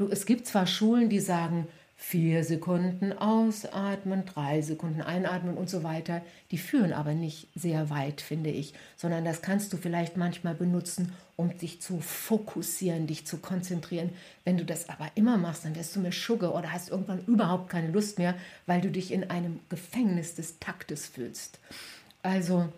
Du, es gibt zwar Schulen, die sagen, vier Sekunden ausatmen, drei Sekunden einatmen und so weiter. Die führen aber nicht sehr weit, finde ich, sondern das kannst du vielleicht manchmal benutzen, um dich zu fokussieren, dich zu konzentrieren. Wenn du das aber immer machst, dann wirst du mir Schugge oder hast irgendwann überhaupt keine Lust mehr, weil du dich in einem Gefängnis des Taktes fühlst. Also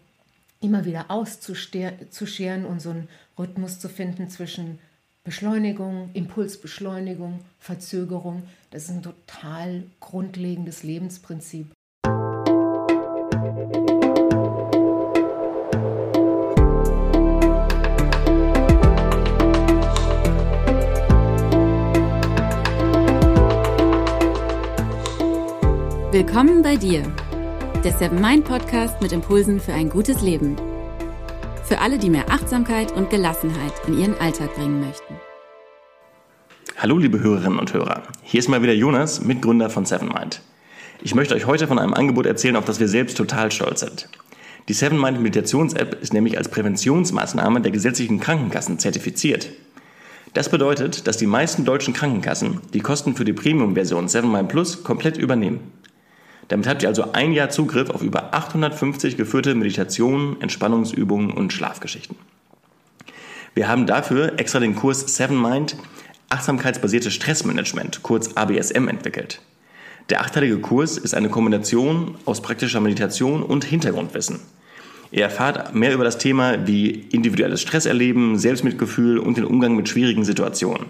immer wieder auszuscheren und so einen Rhythmus zu finden zwischen Beschleunigung, Impulsbeschleunigung, Verzögerung, das ist ein total grundlegendes Lebensprinzip. Willkommen bei dir, der Seven Mind Podcast mit Impulsen für ein gutes Leben. Für alle, die mehr Achtsamkeit und Gelassenheit in ihren Alltag bringen möchten. Hallo liebe Hörerinnen und Hörer, hier ist mal wieder Jonas, Mitgründer von Seven Mind. Ich möchte euch heute von einem Angebot erzählen, auf das wir selbst total stolz sind. Die Seven Mind Meditations-App ist nämlich als Präventionsmaßnahme der gesetzlichen Krankenkassen zertifiziert. Das bedeutet, dass die meisten deutschen Krankenkassen die Kosten für die Premium-Version 7 Mind Plus komplett übernehmen. Damit habt ihr also ein Jahr Zugriff auf über 850 geführte Meditationen, Entspannungsübungen und Schlafgeschichten. Wir haben dafür extra den Kurs Seven Mind Achtsamkeitsbasiertes Stressmanagement, kurz ABSM, entwickelt. Der achteilige Kurs ist eine Kombination aus praktischer Meditation und Hintergrundwissen. Ihr erfahrt mehr über das Thema wie individuelles Stresserleben, Selbstmitgefühl und den Umgang mit schwierigen Situationen.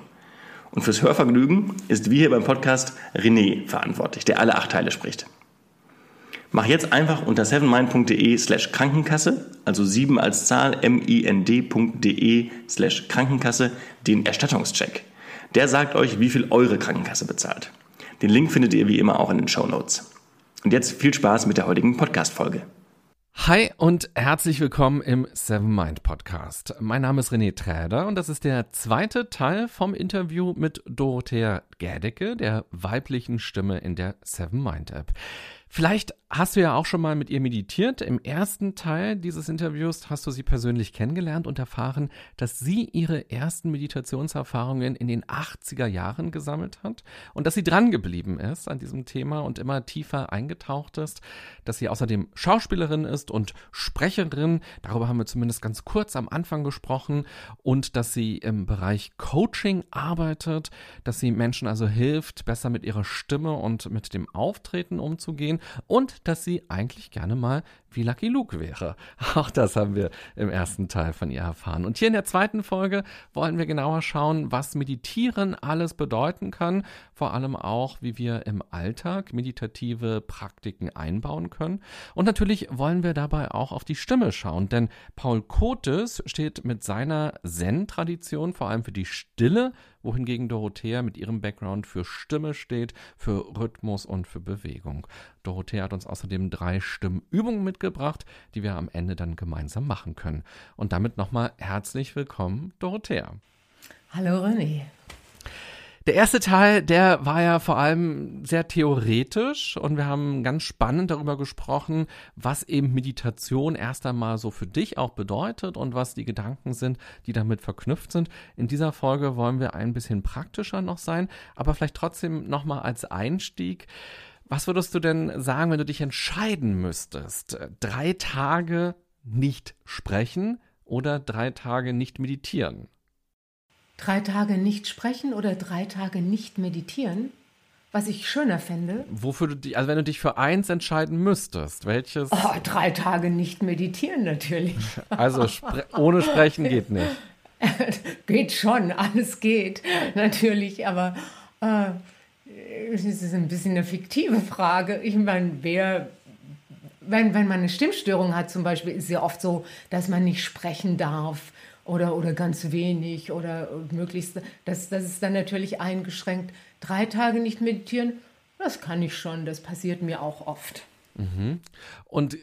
Und fürs Hörvergnügen ist wie hier beim Podcast René verantwortlich, der alle acht Teile spricht. Mach jetzt einfach unter sevenmind.de slash Krankenkasse, also 7 als Zahl, mind.de slash Krankenkasse, den Erstattungscheck. Der sagt euch, wie viel eure Krankenkasse bezahlt. Den Link findet ihr wie immer auch in den Show Notes. Und jetzt viel Spaß mit der heutigen Podcast-Folge. Hi und herzlich willkommen im Seven Mind Podcast. Mein Name ist René Träder und das ist der zweite Teil vom Interview mit Dorothea Gerdecke, der weiblichen Stimme in der Seven Mind App. Vielleicht hast du ja auch schon mal mit ihr meditiert. Im ersten Teil dieses Interviews hast du sie persönlich kennengelernt und erfahren, dass sie ihre ersten Meditationserfahrungen in den 80er Jahren gesammelt hat und dass sie dran geblieben ist an diesem Thema und immer tiefer eingetaucht ist, dass sie außerdem Schauspielerin ist und Sprecherin. Darüber haben wir zumindest ganz kurz am Anfang gesprochen und dass sie im Bereich Coaching arbeitet, dass sie Menschen also hilft, besser mit ihrer Stimme und mit dem Auftreten umzugehen und dass sie eigentlich gerne mal wie Lucky Luke wäre. Auch das haben wir im ersten Teil von ihr erfahren. Und hier in der zweiten Folge wollen wir genauer schauen, was Meditieren alles bedeuten kann, vor allem auch, wie wir im Alltag meditative Praktiken einbauen können. Und natürlich wollen wir dabei auch auf die Stimme schauen, denn Paul Kotes steht mit seiner Zen-Tradition vor allem für die Stille wohingegen Dorothea mit ihrem Background für Stimme steht, für Rhythmus und für Bewegung. Dorothea hat uns außerdem drei Stimmübungen mitgebracht, die wir am Ende dann gemeinsam machen können. Und damit nochmal herzlich willkommen, Dorothea. Hallo René. Der erste Teil, der war ja vor allem sehr theoretisch und wir haben ganz spannend darüber gesprochen, was eben Meditation erst einmal so für dich auch bedeutet und was die Gedanken sind, die damit verknüpft sind. In dieser Folge wollen wir ein bisschen praktischer noch sein, aber vielleicht trotzdem nochmal als Einstieg. Was würdest du denn sagen, wenn du dich entscheiden müsstest? Drei Tage nicht sprechen oder drei Tage nicht meditieren? Drei Tage nicht sprechen oder drei Tage nicht meditieren? Was ich schöner fände. Wofür du dich, also wenn du dich für eins entscheiden müsstest, welches? Oh, drei Tage nicht meditieren natürlich. Also spre ohne Sprechen geht nicht. geht schon, alles geht natürlich, aber äh, es ist ein bisschen eine fiktive Frage. Ich meine, wer wenn, wenn man eine Stimmstörung hat zum Beispiel, ist es ja oft so, dass man nicht sprechen darf oder, oder ganz wenig oder möglichst, das, das ist dann natürlich eingeschränkt. Drei Tage nicht meditieren, das kann ich schon, das passiert mir auch oft. Mhm. Und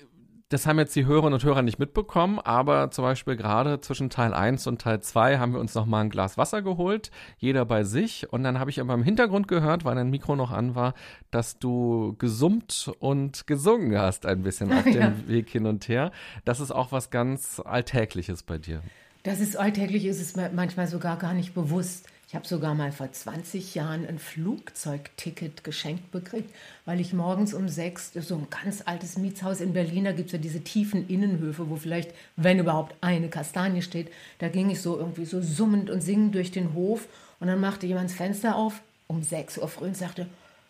das haben jetzt die Hörerinnen und Hörer nicht mitbekommen, aber zum Beispiel gerade zwischen Teil 1 und Teil 2 haben wir uns nochmal ein Glas Wasser geholt, jeder bei sich. Und dann habe ich aber im Hintergrund gehört, weil dein Mikro noch an war, dass du gesummt und gesungen hast ein bisschen auf ja. dem Weg hin und her. Das ist auch was ganz Alltägliches bei dir. Das ist alltäglich, ist es manchmal sogar gar nicht bewusst. Ich habe sogar mal vor 20 Jahren ein Flugzeugticket geschenkt bekriegt, weil ich morgens um sechs, so ein ganz altes Mietshaus in Berlin, da gibt es ja diese tiefen Innenhöfe, wo vielleicht, wenn überhaupt, eine Kastanie steht. Da ging ich so irgendwie so summend und singend durch den Hof und dann machte jemand das Fenster auf um 6 Uhr früh und sagte,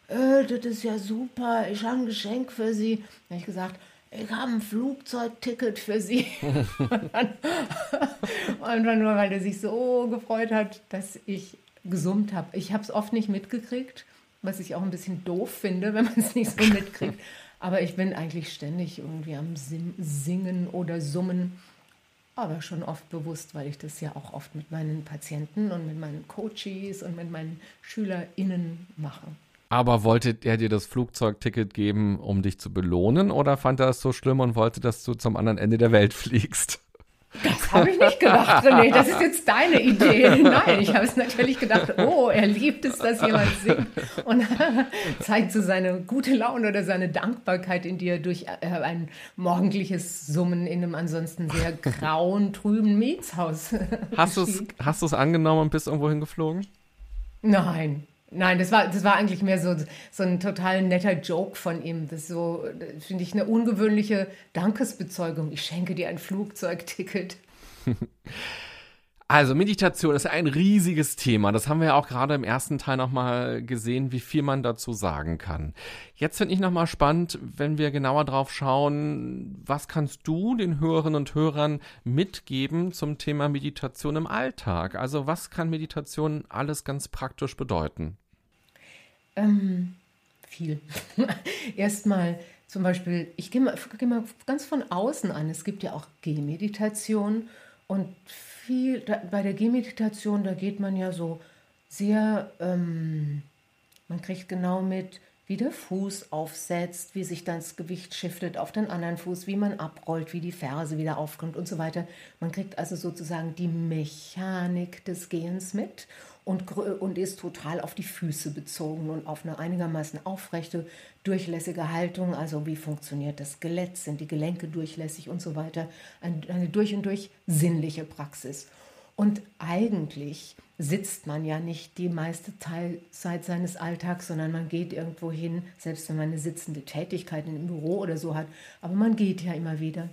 äh, das ist ja super, ich habe ein Geschenk für Sie. Da habe ich gesagt, ich habe ein Flugzeugticket für Sie. und, dann, und nur, weil er sich so gefreut hat, dass ich gesummt habe. Ich habe es oft nicht mitgekriegt, was ich auch ein bisschen doof finde, wenn man es nicht so mitkriegt. Aber ich bin eigentlich ständig irgendwie am Singen oder Summen, aber schon oft bewusst, weil ich das ja auch oft mit meinen Patienten und mit meinen Coaches und mit meinen SchülerInnen mache. Aber wollte er dir das Flugzeugticket geben, um dich zu belohnen, oder fand er es so schlimm und wollte, dass du zum anderen Ende der Welt fliegst? Das habe ich nicht gedacht, René. Das ist jetzt deine Idee. Nein, ich habe es natürlich gedacht, oh, er liebt es, dass jemand singt und zeigt so seine gute Laune oder seine Dankbarkeit in dir durch äh, ein morgendliches Summen in einem ansonsten sehr grauen, trüben Mietshaus. Hast du es angenommen und bist irgendwo hingeflogen? Nein, Nein, das war, das war eigentlich mehr so, so ein total netter Joke von ihm. Das so, finde ich, eine ungewöhnliche Dankesbezeugung. Ich schenke dir ein Flugzeugticket. Also Meditation ist ein riesiges Thema. Das haben wir ja auch gerade im ersten Teil nochmal gesehen, wie viel man dazu sagen kann. Jetzt finde ich nochmal spannend, wenn wir genauer drauf schauen, was kannst du den Hörerinnen und Hörern mitgeben zum Thema Meditation im Alltag? Also was kann Meditation alles ganz praktisch bedeuten? Ähm, viel. Erstmal zum Beispiel, ich gehe mal, geh mal ganz von außen an. Es gibt ja auch Gehmeditation und viel, da, bei der Gehmeditation, da geht man ja so sehr, ähm, man kriegt genau mit, wie der Fuß aufsetzt, wie sich das Gewicht shiftet auf den anderen Fuß, wie man abrollt, wie die Ferse wieder aufkommt und so weiter. Man kriegt also sozusagen die Mechanik des Gehens mit und, und ist total auf die Füße bezogen und auf eine einigermaßen aufrechte, durchlässige Haltung. Also wie funktioniert das Skelett, sind die Gelenke durchlässig und so weiter. Eine, eine durch und durch sinnliche Praxis. Und eigentlich sitzt man ja nicht die meiste Teilzeit seines Alltags, sondern man geht irgendwo hin, selbst wenn man eine sitzende Tätigkeit im Büro oder so hat. Aber man geht ja immer wieder.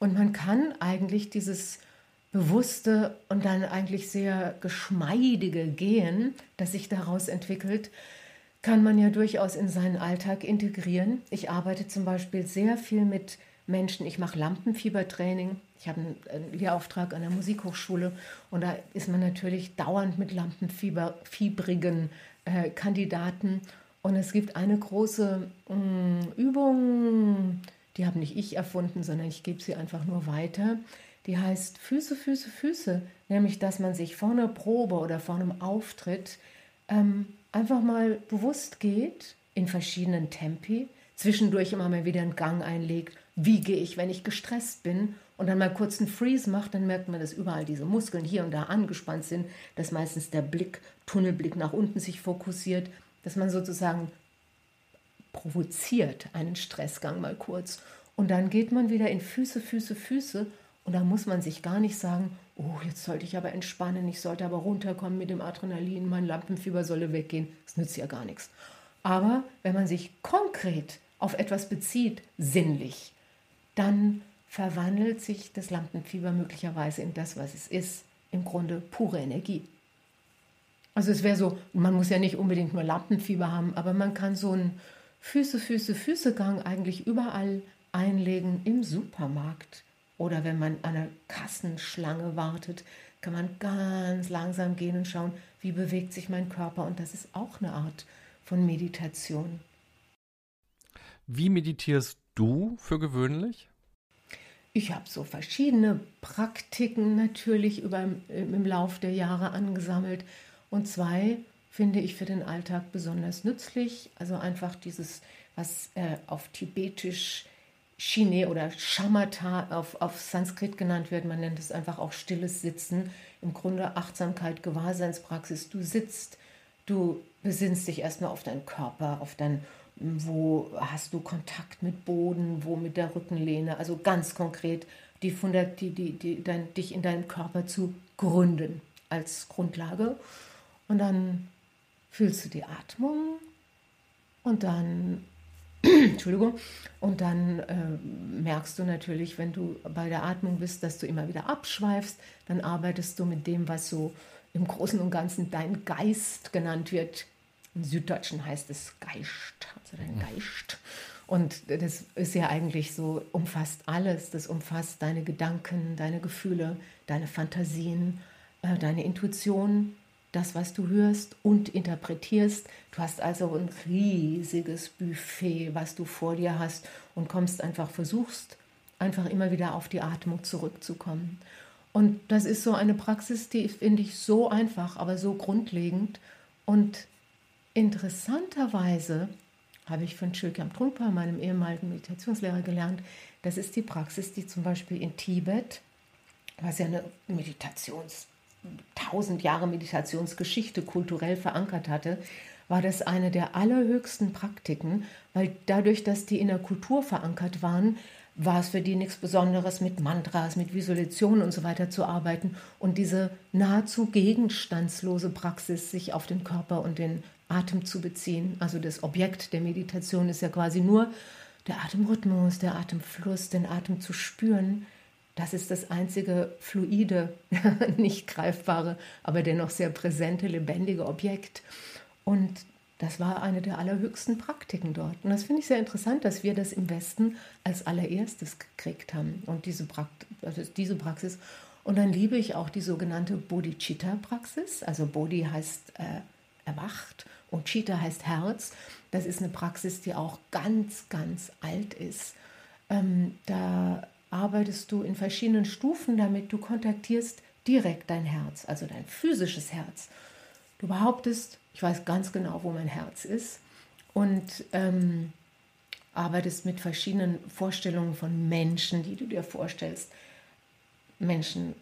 Und man kann eigentlich dieses bewusste und dann eigentlich sehr geschmeidige Gehen, das sich daraus entwickelt, kann man ja durchaus in seinen Alltag integrieren. Ich arbeite zum Beispiel sehr viel mit Menschen. Ich mache Lampenfiebertraining. Ich habe einen Lehrauftrag an der Musikhochschule und da ist man natürlich dauernd mit lampenfiebrigen äh, Kandidaten. Und es gibt eine große mh, mm, Übung, die habe nicht ich erfunden, sondern ich gebe sie einfach nur weiter die heißt Füße, Füße, Füße, nämlich dass man sich vor einer Probe oder vor einem Auftritt ähm, einfach mal bewusst geht in verschiedenen Tempi, zwischendurch immer mal wieder einen Gang einlegt, wie gehe ich, wenn ich gestresst bin und dann mal kurz einen Freeze macht, dann merkt man, dass überall diese Muskeln hier und da angespannt sind, dass meistens der Blick, Tunnelblick nach unten sich fokussiert, dass man sozusagen provoziert einen Stressgang mal kurz. Und dann geht man wieder in Füße, Füße, Füße und da muss man sich gar nicht sagen, oh, jetzt sollte ich aber entspannen, ich sollte aber runterkommen mit dem Adrenalin, mein Lampenfieber solle weggehen. Das nützt ja gar nichts. Aber wenn man sich konkret auf etwas bezieht, sinnlich, dann verwandelt sich das Lampenfieber möglicherweise in das, was es ist, im Grunde pure Energie. Also es wäre so, man muss ja nicht unbedingt nur Lampenfieber haben, aber man kann so einen Füße, Füße, Füße-Gang eigentlich überall einlegen im Supermarkt, oder wenn man an einer Kassenschlange wartet, kann man ganz langsam gehen und schauen, wie bewegt sich mein Körper. Und das ist auch eine Art von Meditation. Wie meditierst du für gewöhnlich? Ich habe so verschiedene Praktiken natürlich über, im Lauf der Jahre angesammelt. Und zwei finde ich für den Alltag besonders nützlich. Also einfach dieses, was äh, auf Tibetisch Chine oder Shamatha auf, auf Sanskrit genannt wird. Man nennt es einfach auch stilles Sitzen. Im Grunde Achtsamkeit, Gewahrseinspraxis. Du sitzt, du besinnst dich erstmal auf deinen Körper, auf dein, wo hast du Kontakt mit Boden, wo mit der Rückenlehne. Also ganz konkret die, die, die, die, dein, dich in deinem Körper zu gründen als Grundlage. Und dann fühlst du die Atmung und dann, Entschuldigung, und dann äh, merkst du natürlich, wenn du bei der Atmung bist, dass du immer wieder abschweifst. Dann arbeitest du mit dem, was so im Großen und Ganzen dein Geist genannt wird. Im Süddeutschen heißt es Geist, also dein Geist. Und das ist ja eigentlich so, umfasst alles. Das umfasst deine Gedanken, deine Gefühle, deine Fantasien, äh, deine Intuition, das, was du hörst und interpretierst. Du hast also ein riesiges Buffet, was du vor dir hast und kommst einfach, versuchst einfach immer wieder auf die Atmung zurückzukommen. Und das ist so eine Praxis, die finde ich so einfach, aber so grundlegend. Und interessanterweise habe ich von Chögyam Trungpa, meinem ehemaligen Meditationslehrer, gelernt, das ist die Praxis, die zum Beispiel in Tibet, was ja eine Meditations- tausend Jahre Meditationsgeschichte kulturell verankert hatte, war das eine der allerhöchsten Praktiken, weil dadurch, dass die in der Kultur verankert waren, war es für die nichts Besonderes, mit Mantras, mit Visualisationen und so weiter zu arbeiten und diese nahezu gegenstandslose Praxis, sich auf den Körper und den Atem zu beziehen. Also das Objekt der Meditation ist ja quasi nur der Atemrhythmus, der Atemfluss, den Atem zu spüren das ist das einzige fluide, nicht greifbare, aber dennoch sehr präsente, lebendige Objekt. Und das war eine der allerhöchsten Praktiken dort. Und das finde ich sehr interessant, dass wir das im Westen als allererstes gekriegt haben. Und diese, Prakt also diese Praxis. Und dann liebe ich auch die sogenannte Bodhicitta-Praxis. Also Bodhi heißt äh, erwacht und Chitta heißt Herz. Das ist eine Praxis, die auch ganz, ganz alt ist. Ähm, da arbeitest du in verschiedenen Stufen damit. Du kontaktierst direkt dein Herz, also dein physisches Herz. Du behauptest, ich weiß ganz genau, wo mein Herz ist und ähm, arbeitest mit verschiedenen Vorstellungen von Menschen, die du dir vorstellst. Menschen,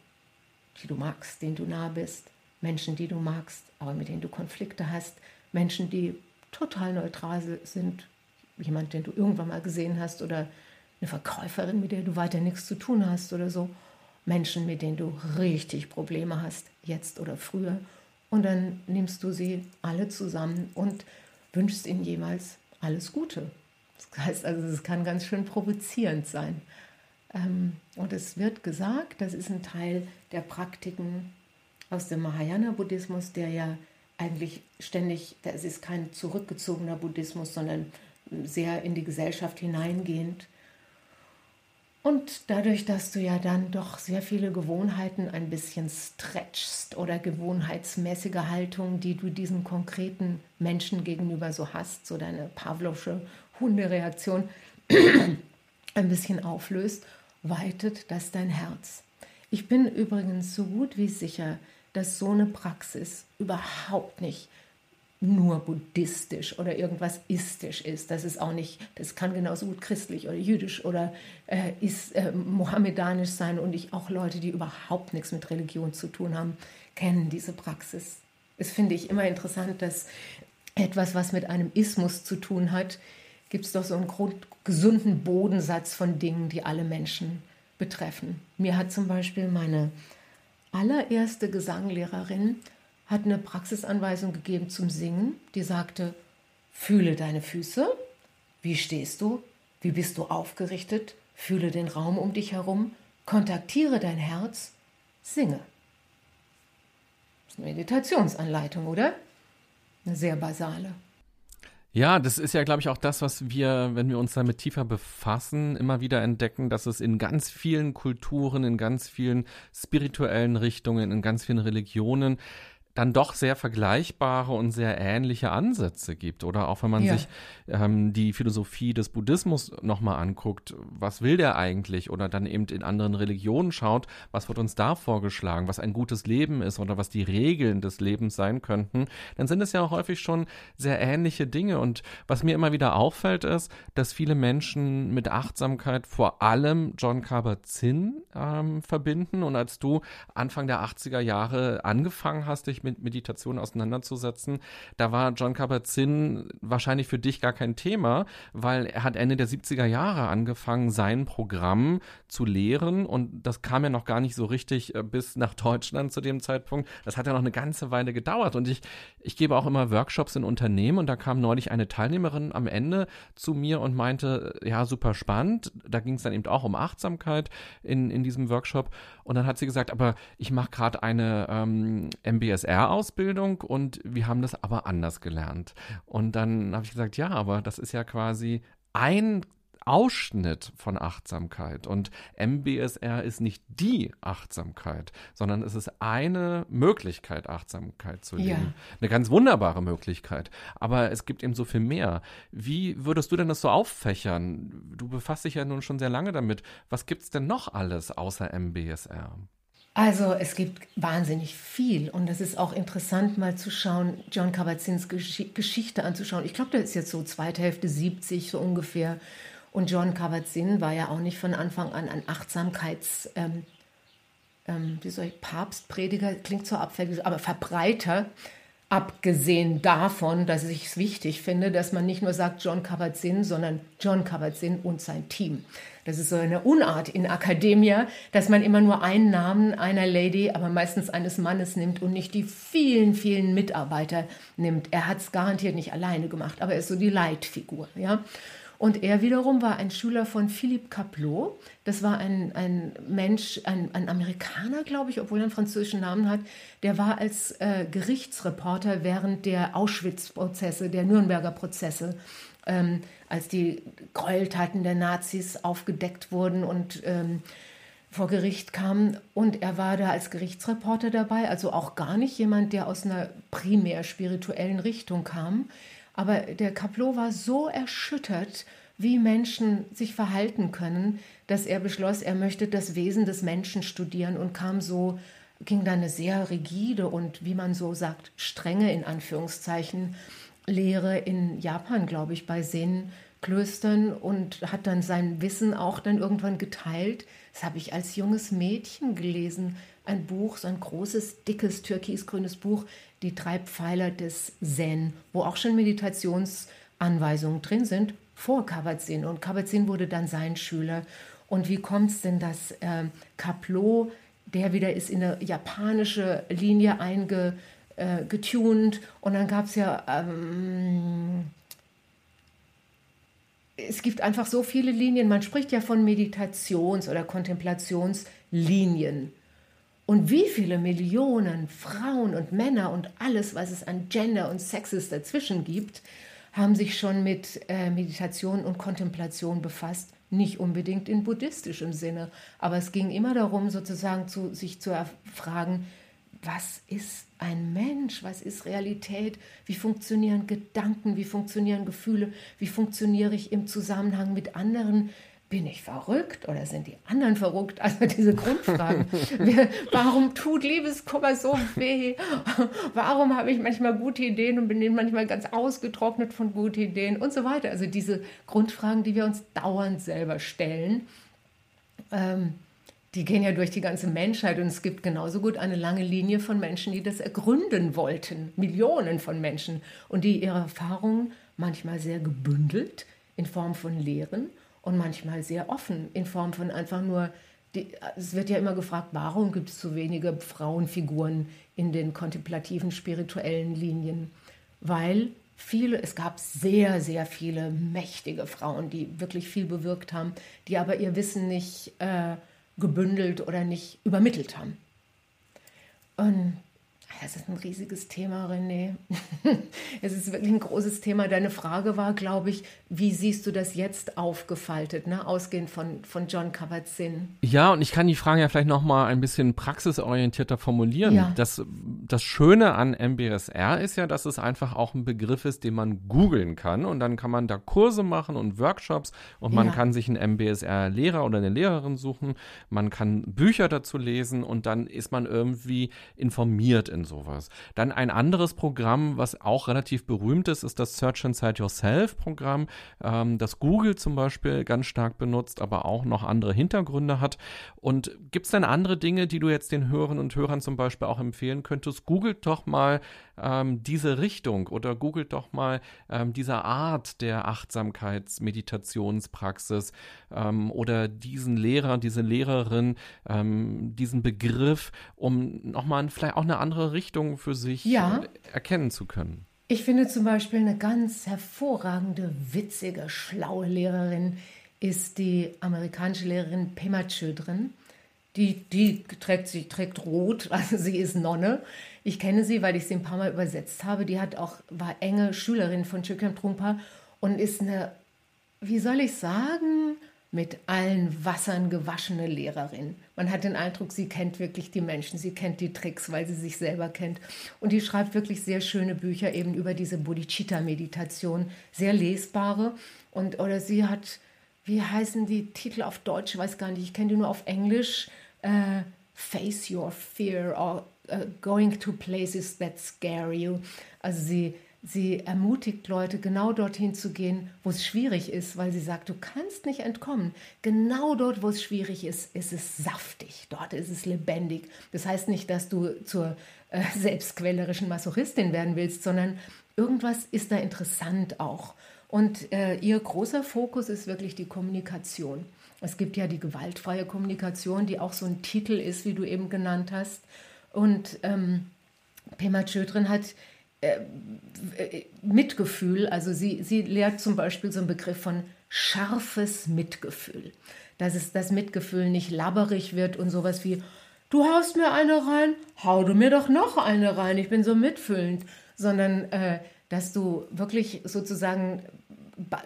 die du magst, denen du nah bist, Menschen, die du magst, aber mit denen du Konflikte hast, Menschen, die total neutral sind, jemand, den du irgendwann mal gesehen hast oder eine Verkäuferin, mit der du weiter nichts zu tun hast oder so, Menschen, mit denen du richtig Probleme hast, jetzt oder früher. Und dann nimmst du sie alle zusammen und wünschst ihnen jemals alles Gute. Das heißt also, es kann ganz schön provozierend sein. Ähm, und es wird gesagt, das ist ein Teil der Praktiken aus dem Mahayana-Buddhismus, der ja eigentlich ständig, es ist kein zurückgezogener Buddhismus, sondern sehr in die Gesellschaft hineingehend und dadurch, dass du ja dann doch sehr viele Gewohnheiten ein bisschen stretchst oder gewohnheitsmäßige Haltung, die du diesen konkreten Menschen gegenüber so hast, so deine Pavlovsche Hundereaktion ein bisschen auflöst, weitet das dein Herz. Ich bin übrigens so gut wie sicher, dass so eine Praxis überhaupt nicht nur buddhistisch oder irgendwas istisch ist. Das ist auch nicht, das kann genauso gut christlich oder jüdisch oder äh, ist, äh, mohammedanisch sein und ich auch Leute, die überhaupt nichts mit Religion zu tun haben, kennen diese Praxis. Das finde ich immer interessant, dass etwas, was mit einem Ismus zu tun hat, gibt es doch so einen gesunden Bodensatz von Dingen, die alle Menschen betreffen. Mir hat zum Beispiel meine allererste Gesanglehrerin hat eine Praxisanweisung gegeben zum Singen, die sagte, fühle deine Füße, wie stehst du, wie bist du aufgerichtet, fühle den Raum um dich herum, kontaktiere dein Herz, singe. Das ist eine Meditationsanleitung, oder? Eine sehr basale. Ja, das ist ja, glaube ich, auch das, was wir, wenn wir uns damit tiefer befassen, immer wieder entdecken, dass es in ganz vielen Kulturen, in ganz vielen spirituellen Richtungen, in ganz vielen Religionen dann doch sehr vergleichbare und sehr ähnliche Ansätze gibt. Oder auch wenn man ja. sich ähm, die Philosophie des Buddhismus nochmal anguckt, was will der eigentlich? Oder dann eben in anderen Religionen schaut, was wird uns da vorgeschlagen, was ein gutes Leben ist oder was die Regeln des Lebens sein könnten, dann sind es ja auch häufig schon sehr ähnliche Dinge. Und was mir immer wieder auffällt, ist, dass viele Menschen mit Achtsamkeit vor allem John Kabat-Zinn ähm, verbinden. Und als du Anfang der 80er Jahre angefangen hast, dich mit Meditation auseinanderzusetzen. Da war John Kabat-Zinn wahrscheinlich für dich gar kein Thema, weil er hat Ende der 70er Jahre angefangen, sein Programm zu lehren und das kam ja noch gar nicht so richtig äh, bis nach Deutschland zu dem Zeitpunkt. Das hat ja noch eine ganze Weile gedauert und ich, ich gebe auch immer Workshops in Unternehmen und da kam neulich eine Teilnehmerin am Ende zu mir und meinte, ja, super spannend. Da ging es dann eben auch um Achtsamkeit in, in diesem Workshop und dann hat sie gesagt, aber ich mache gerade eine ähm, MBSR-Ausbildung und wir haben das aber anders gelernt. Und dann habe ich gesagt, ja, aber das ist ja quasi ein Ausschnitt von Achtsamkeit. Und MBSR ist nicht die Achtsamkeit, sondern es ist eine Möglichkeit, Achtsamkeit zu leben. Ja. Eine ganz wunderbare Möglichkeit. Aber es gibt eben so viel mehr. Wie würdest du denn das so auffächern? Du befasst dich ja nun schon sehr lange damit. Was gibt es denn noch alles außer MBSR? Also es gibt wahnsinnig viel und es ist auch interessant mal zu schauen, John Kabat-Zins Gesch Geschichte anzuschauen. Ich glaube, der ist jetzt so zweite Hälfte 70 so ungefähr und John Kabat-Zinn war ja auch nicht von Anfang an ein Achtsamkeits, ähm, ähm, wie soll ich, Papstprediger, klingt so abfällig, aber Verbreiter, abgesehen davon, dass ich es wichtig finde, dass man nicht nur sagt John Kabat-Zinn, sondern John Kabat-Zinn und sein Team. Das ist so eine Unart in Akademie, dass man immer nur einen Namen einer Lady, aber meistens eines Mannes nimmt und nicht die vielen, vielen Mitarbeiter nimmt. Er hat es garantiert nicht alleine gemacht, aber er ist so die Leitfigur. Ja? Und er wiederum war ein Schüler von Philippe Caplot. Das war ein, ein Mensch, ein, ein Amerikaner, glaube ich, obwohl er einen französischen Namen hat. Der war als äh, Gerichtsreporter während der Auschwitz-Prozesse, der Nürnberger Prozesse, ähm, als die Gräueltaten der Nazis aufgedeckt wurden und ähm, vor Gericht kamen. Und er war da als Gerichtsreporter dabei, also auch gar nicht jemand, der aus einer primär spirituellen Richtung kam. Aber der Caplot war so erschüttert, wie Menschen sich verhalten können, dass er beschloss, er möchte das Wesen des Menschen studieren und kam so, ging da eine sehr rigide und, wie man so sagt, strenge in Anführungszeichen Lehre in Japan, glaube ich, bei Zen-Klöstern und hat dann sein Wissen auch dann irgendwann geteilt. Das habe ich als junges Mädchen gelesen. Ein Buch, so ein großes, dickes, türkisgrünes Buch, die drei Pfeiler des Zen, wo auch schon Meditationsanweisungen drin sind, vor Kabat-Zinn. Und Kabat-Zinn wurde dann sein Schüler. Und wie kommt es denn, dass äh, Kaplo, der wieder ist in eine japanische Linie eingetunt äh, und dann gab es ja, ähm, es gibt einfach so viele Linien. Man spricht ja von Meditations- oder Kontemplationslinien. Und wie viele Millionen Frauen und Männer und alles, was es an Gender und Sexes dazwischen gibt, haben sich schon mit äh, Meditation und Kontemplation befasst. Nicht unbedingt in buddhistischem Sinne, aber es ging immer darum, sozusagen zu, sich zu fragen, was ist ein Mensch, was ist Realität, wie funktionieren Gedanken, wie funktionieren Gefühle, wie funktioniere ich im Zusammenhang mit anderen bin ich verrückt oder sind die anderen verrückt? Also diese Grundfragen. Warum tut Liebeskummer so weh? Warum habe ich manchmal gute Ideen und bin manchmal ganz ausgetrocknet von guten Ideen und so weiter? Also diese Grundfragen, die wir uns dauernd selber stellen, ähm, die gehen ja durch die ganze Menschheit und es gibt genauso gut eine lange Linie von Menschen, die das ergründen wollten. Millionen von Menschen und die ihre Erfahrungen manchmal sehr gebündelt in Form von Lehren und manchmal sehr offen in Form von einfach nur, die, es wird ja immer gefragt, warum gibt es zu wenige Frauenfiguren in den kontemplativen spirituellen Linien? Weil viele, es gab sehr, sehr viele mächtige Frauen, die wirklich viel bewirkt haben, die aber ihr Wissen nicht äh, gebündelt oder nicht übermittelt haben. Und das ist ein riesiges Thema, René. es ist wirklich ein großes Thema. Deine Frage war, glaube ich, wie siehst du das jetzt aufgefaltet, ne? ausgehend von, von John Kabat-Zinn? Ja, und ich kann die Frage ja vielleicht nochmal ein bisschen praxisorientierter formulieren. Ja. Das, das Schöne an MBSR ist ja, dass es einfach auch ein Begriff ist, den man googeln kann. Und dann kann man da Kurse machen und Workshops und man ja. kann sich einen MBSR-Lehrer oder eine Lehrerin suchen. Man kann Bücher dazu lesen und dann ist man irgendwie informiert in sowas. Dann ein anderes Programm, was auch relativ berühmt ist, ist das Search Inside Yourself Programm, ähm, das Google zum Beispiel ganz stark benutzt, aber auch noch andere Hintergründe hat. Und gibt es denn andere Dinge, die du jetzt den Hörern und Hörern zum Beispiel auch empfehlen könntest? Googelt doch mal ähm, diese Richtung oder googelt doch mal ähm, diese Art der Achtsamkeitsmeditationspraxis ähm, oder diesen Lehrer, diese Lehrerin, ähm, diesen Begriff, um nochmal vielleicht auch eine andere Richtung für sich ja. äh, erkennen zu können. Ich finde zum Beispiel eine ganz hervorragende, witzige, schlaue Lehrerin ist die amerikanische Lehrerin Pema Chödrin. Die, die trägt, sie trägt rot, also sie ist Nonne. Ich kenne sie, weil ich sie ein paar Mal übersetzt habe. Die hat auch, war enge Schülerin von Chökyam Trungpa und ist eine, wie soll ich sagen, mit allen Wassern gewaschene Lehrerin. Man hat den Eindruck, sie kennt wirklich die Menschen, sie kennt die Tricks, weil sie sich selber kennt. Und die schreibt wirklich sehr schöne Bücher eben über diese Bodhicitta-Meditation, sehr lesbare. Und, oder sie hat, wie heißen die Titel auf Deutsch, ich weiß gar nicht, ich kenne die nur auf Englisch. Uh, Face Your Fear or uh, Going to Places That Scare You. Also sie Sie ermutigt Leute, genau dorthin zu gehen, wo es schwierig ist, weil sie sagt, du kannst nicht entkommen. Genau dort, wo es schwierig ist, ist es saftig. Dort ist es lebendig. Das heißt nicht, dass du zur äh, selbstquälerischen Masochistin werden willst, sondern irgendwas ist da interessant auch. Und äh, ihr großer Fokus ist wirklich die Kommunikation. Es gibt ja die gewaltfreie Kommunikation, die auch so ein Titel ist, wie du eben genannt hast. Und ähm, Pema Chödrin hat äh, Mitgefühl, also sie, sie lehrt zum Beispiel so einen Begriff von scharfes Mitgefühl. Dass es das Mitgefühl nicht labberig wird und sowas wie, du haust mir eine rein, hau du mir doch noch eine rein, ich bin so mitfühlend, sondern äh, dass du wirklich sozusagen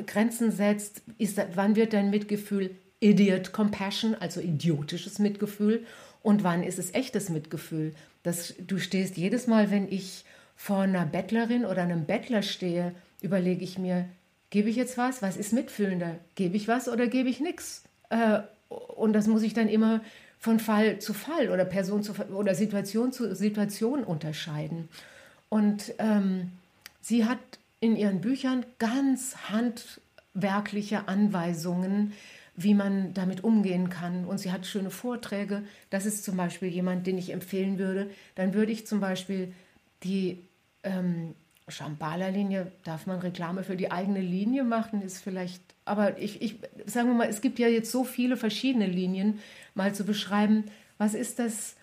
Grenzen setzt, ist, wann wird dein Mitgefühl Idiot Compassion, also idiotisches Mitgefühl, und wann ist es echtes Mitgefühl? Das, du stehst jedes Mal, wenn ich vor einer Bettlerin oder einem Bettler stehe, überlege ich mir, gebe ich jetzt was? Was ist mitfühlender? Gebe ich was oder gebe ich nichts? Äh, und das muss ich dann immer von Fall zu Fall oder Person zu oder Situation zu Situation unterscheiden. Und ähm, sie hat in ihren Büchern ganz handwerkliche Anweisungen, wie man damit umgehen kann. Und sie hat schöne Vorträge. Das ist zum Beispiel jemand, den ich empfehlen würde. Dann würde ich zum Beispiel die ähm, Shambhala-Linie, darf man Reklame für die eigene Linie machen, ist vielleicht, aber ich, ich, sagen wir mal, es gibt ja jetzt so viele verschiedene Linien, mal zu beschreiben, was ist das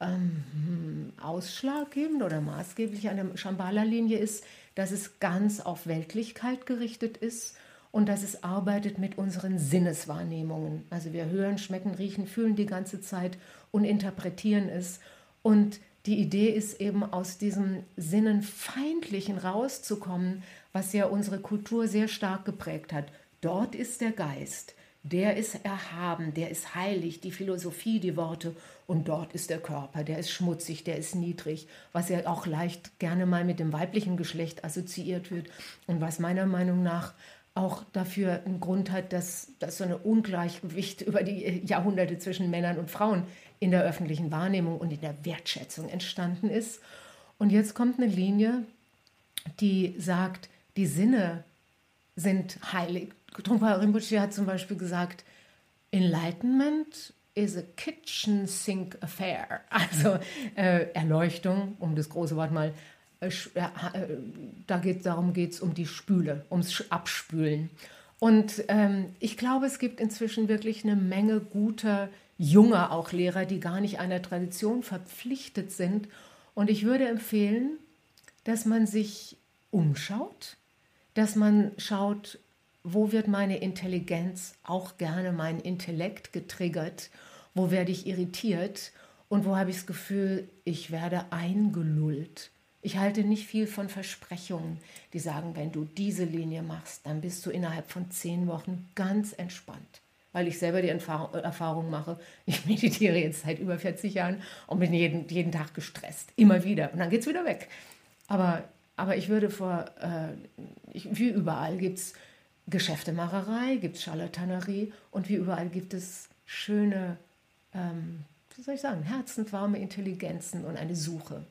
ähm, ausschlaggebend oder maßgeblich an der Shambhala-Linie ist, dass es ganz auf Weltlichkeit gerichtet ist und dass es arbeitet mit unseren Sinneswahrnehmungen. Also wir hören, schmecken, riechen, fühlen die ganze Zeit und interpretieren es. Und die Idee ist eben aus diesem Sinnenfeindlichen rauszukommen, was ja unsere Kultur sehr stark geprägt hat. Dort ist der Geist, der ist erhaben, der ist heilig, die Philosophie, die Worte. Und dort ist der Körper, der ist schmutzig, der ist niedrig, was ja auch leicht gerne mal mit dem weiblichen Geschlecht assoziiert wird und was meiner Meinung nach auch dafür einen Grund hat, dass, dass so ein Ungleichgewicht über die Jahrhunderte zwischen Männern und Frauen in der öffentlichen Wahrnehmung und in der Wertschätzung entstanden ist. Und jetzt kommt eine Linie, die sagt, die Sinne sind heilig. Trungpa Rinpoche hat zum Beispiel gesagt, Enlightenment is a kitchen sink affair. Also äh, Erleuchtung, um das große Wort mal, da geht, darum geht es um die Spüle, ums Abspülen. Und ähm, ich glaube, es gibt inzwischen wirklich eine Menge guter junger auch Lehrer, die gar nicht einer Tradition verpflichtet sind. Und ich würde empfehlen, dass man sich umschaut, dass man schaut, wo wird meine Intelligenz, auch gerne mein Intellekt getriggert, wo werde ich irritiert und wo habe ich das Gefühl, ich werde eingelullt. Ich halte nicht viel von Versprechungen, die sagen, wenn du diese Linie machst, dann bist du innerhalb von zehn Wochen ganz entspannt weil ich selber die Erfahrung mache, ich meditiere jetzt seit über 40 Jahren und bin jeden, jeden Tag gestresst. Immer wieder. Und dann geht es wieder weg. Aber, aber ich würde vor, äh, ich, wie überall gibt es Geschäftemacherei, gibt es Charlatanerie und wie überall gibt es schöne, ähm, wie soll ich sagen, herzenswarme Intelligenzen und eine Suche.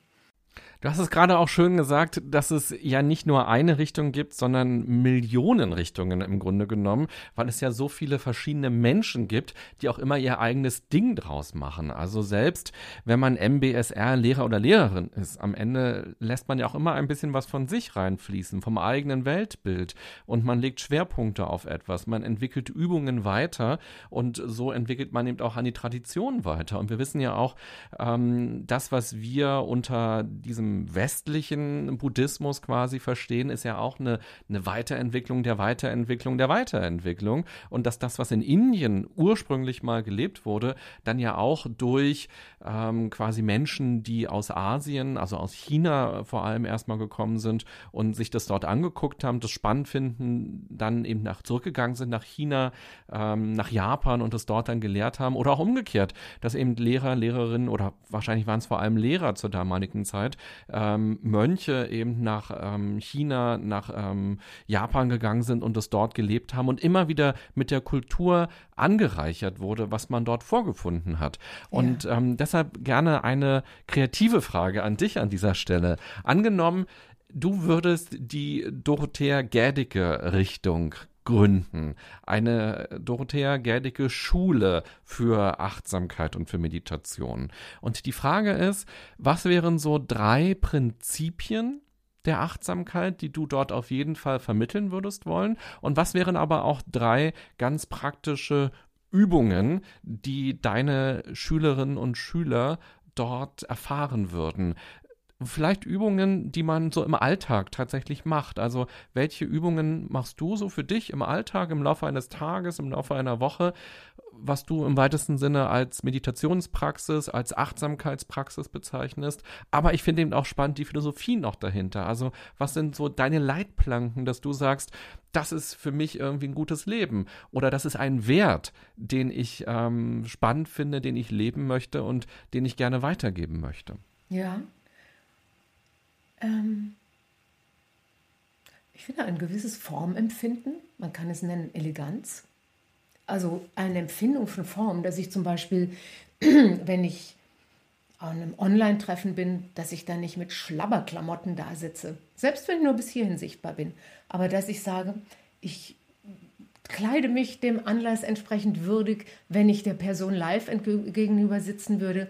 Du hast es gerade auch schön gesagt, dass es ja nicht nur eine Richtung gibt, sondern Millionen Richtungen im Grunde genommen, weil es ja so viele verschiedene Menschen gibt, die auch immer ihr eigenes Ding draus machen. Also selbst wenn man MBSR Lehrer oder Lehrerin ist, am Ende lässt man ja auch immer ein bisschen was von sich reinfließen, vom eigenen Weltbild und man legt Schwerpunkte auf etwas, man entwickelt Übungen weiter und so entwickelt man eben auch an die Tradition weiter. Und wir wissen ja auch, ähm, das, was wir unter diesem westlichen Buddhismus quasi verstehen, ist ja auch eine, eine Weiterentwicklung der Weiterentwicklung der Weiterentwicklung. Und dass das, was in Indien ursprünglich mal gelebt wurde, dann ja auch durch ähm, quasi Menschen, die aus Asien, also aus China vor allem erstmal gekommen sind und sich das dort angeguckt haben, das spannend finden, dann eben nach zurückgegangen sind nach China, ähm, nach Japan und das dort dann gelehrt haben oder auch umgekehrt, dass eben Lehrer, Lehrerinnen oder wahrscheinlich waren es vor allem Lehrer zur damaligen Zeit, ähm, Mönche eben nach ähm, China, nach ähm, Japan gegangen sind und es dort gelebt haben und immer wieder mit der Kultur angereichert wurde, was man dort vorgefunden hat. Und ja. ähm, deshalb gerne eine kreative Frage an dich an dieser Stelle. Angenommen, du würdest die Dorothea Gädicke Richtung gründen. Eine Dorothea Gerdicke Schule für Achtsamkeit und für Meditation. Und die Frage ist, was wären so drei Prinzipien, der Achtsamkeit, die du dort auf jeden Fall vermitteln würdest wollen? Und was wären aber auch drei ganz praktische Übungen, die deine Schülerinnen und Schüler dort erfahren würden? Vielleicht Übungen, die man so im Alltag tatsächlich macht. Also welche Übungen machst du so für dich im Alltag, im Laufe eines Tages, im Laufe einer Woche, was du im weitesten Sinne als Meditationspraxis, als Achtsamkeitspraxis bezeichnest. Aber ich finde eben auch spannend die Philosophie noch dahinter. Also was sind so deine Leitplanken, dass du sagst, das ist für mich irgendwie ein gutes Leben oder das ist ein Wert, den ich ähm, spannend finde, den ich leben möchte und den ich gerne weitergeben möchte. Ja, ähm, ich finde ein gewisses Formempfinden, man kann es nennen Eleganz. Also eine Empfindung von Form, dass ich zum Beispiel, wenn ich an einem Online-Treffen bin, dass ich da nicht mit Schlabberklamotten da sitze. Selbst wenn ich nur bis hierhin sichtbar bin. Aber dass ich sage, ich kleide mich dem Anlass entsprechend würdig, wenn ich der Person live gegenüber sitzen würde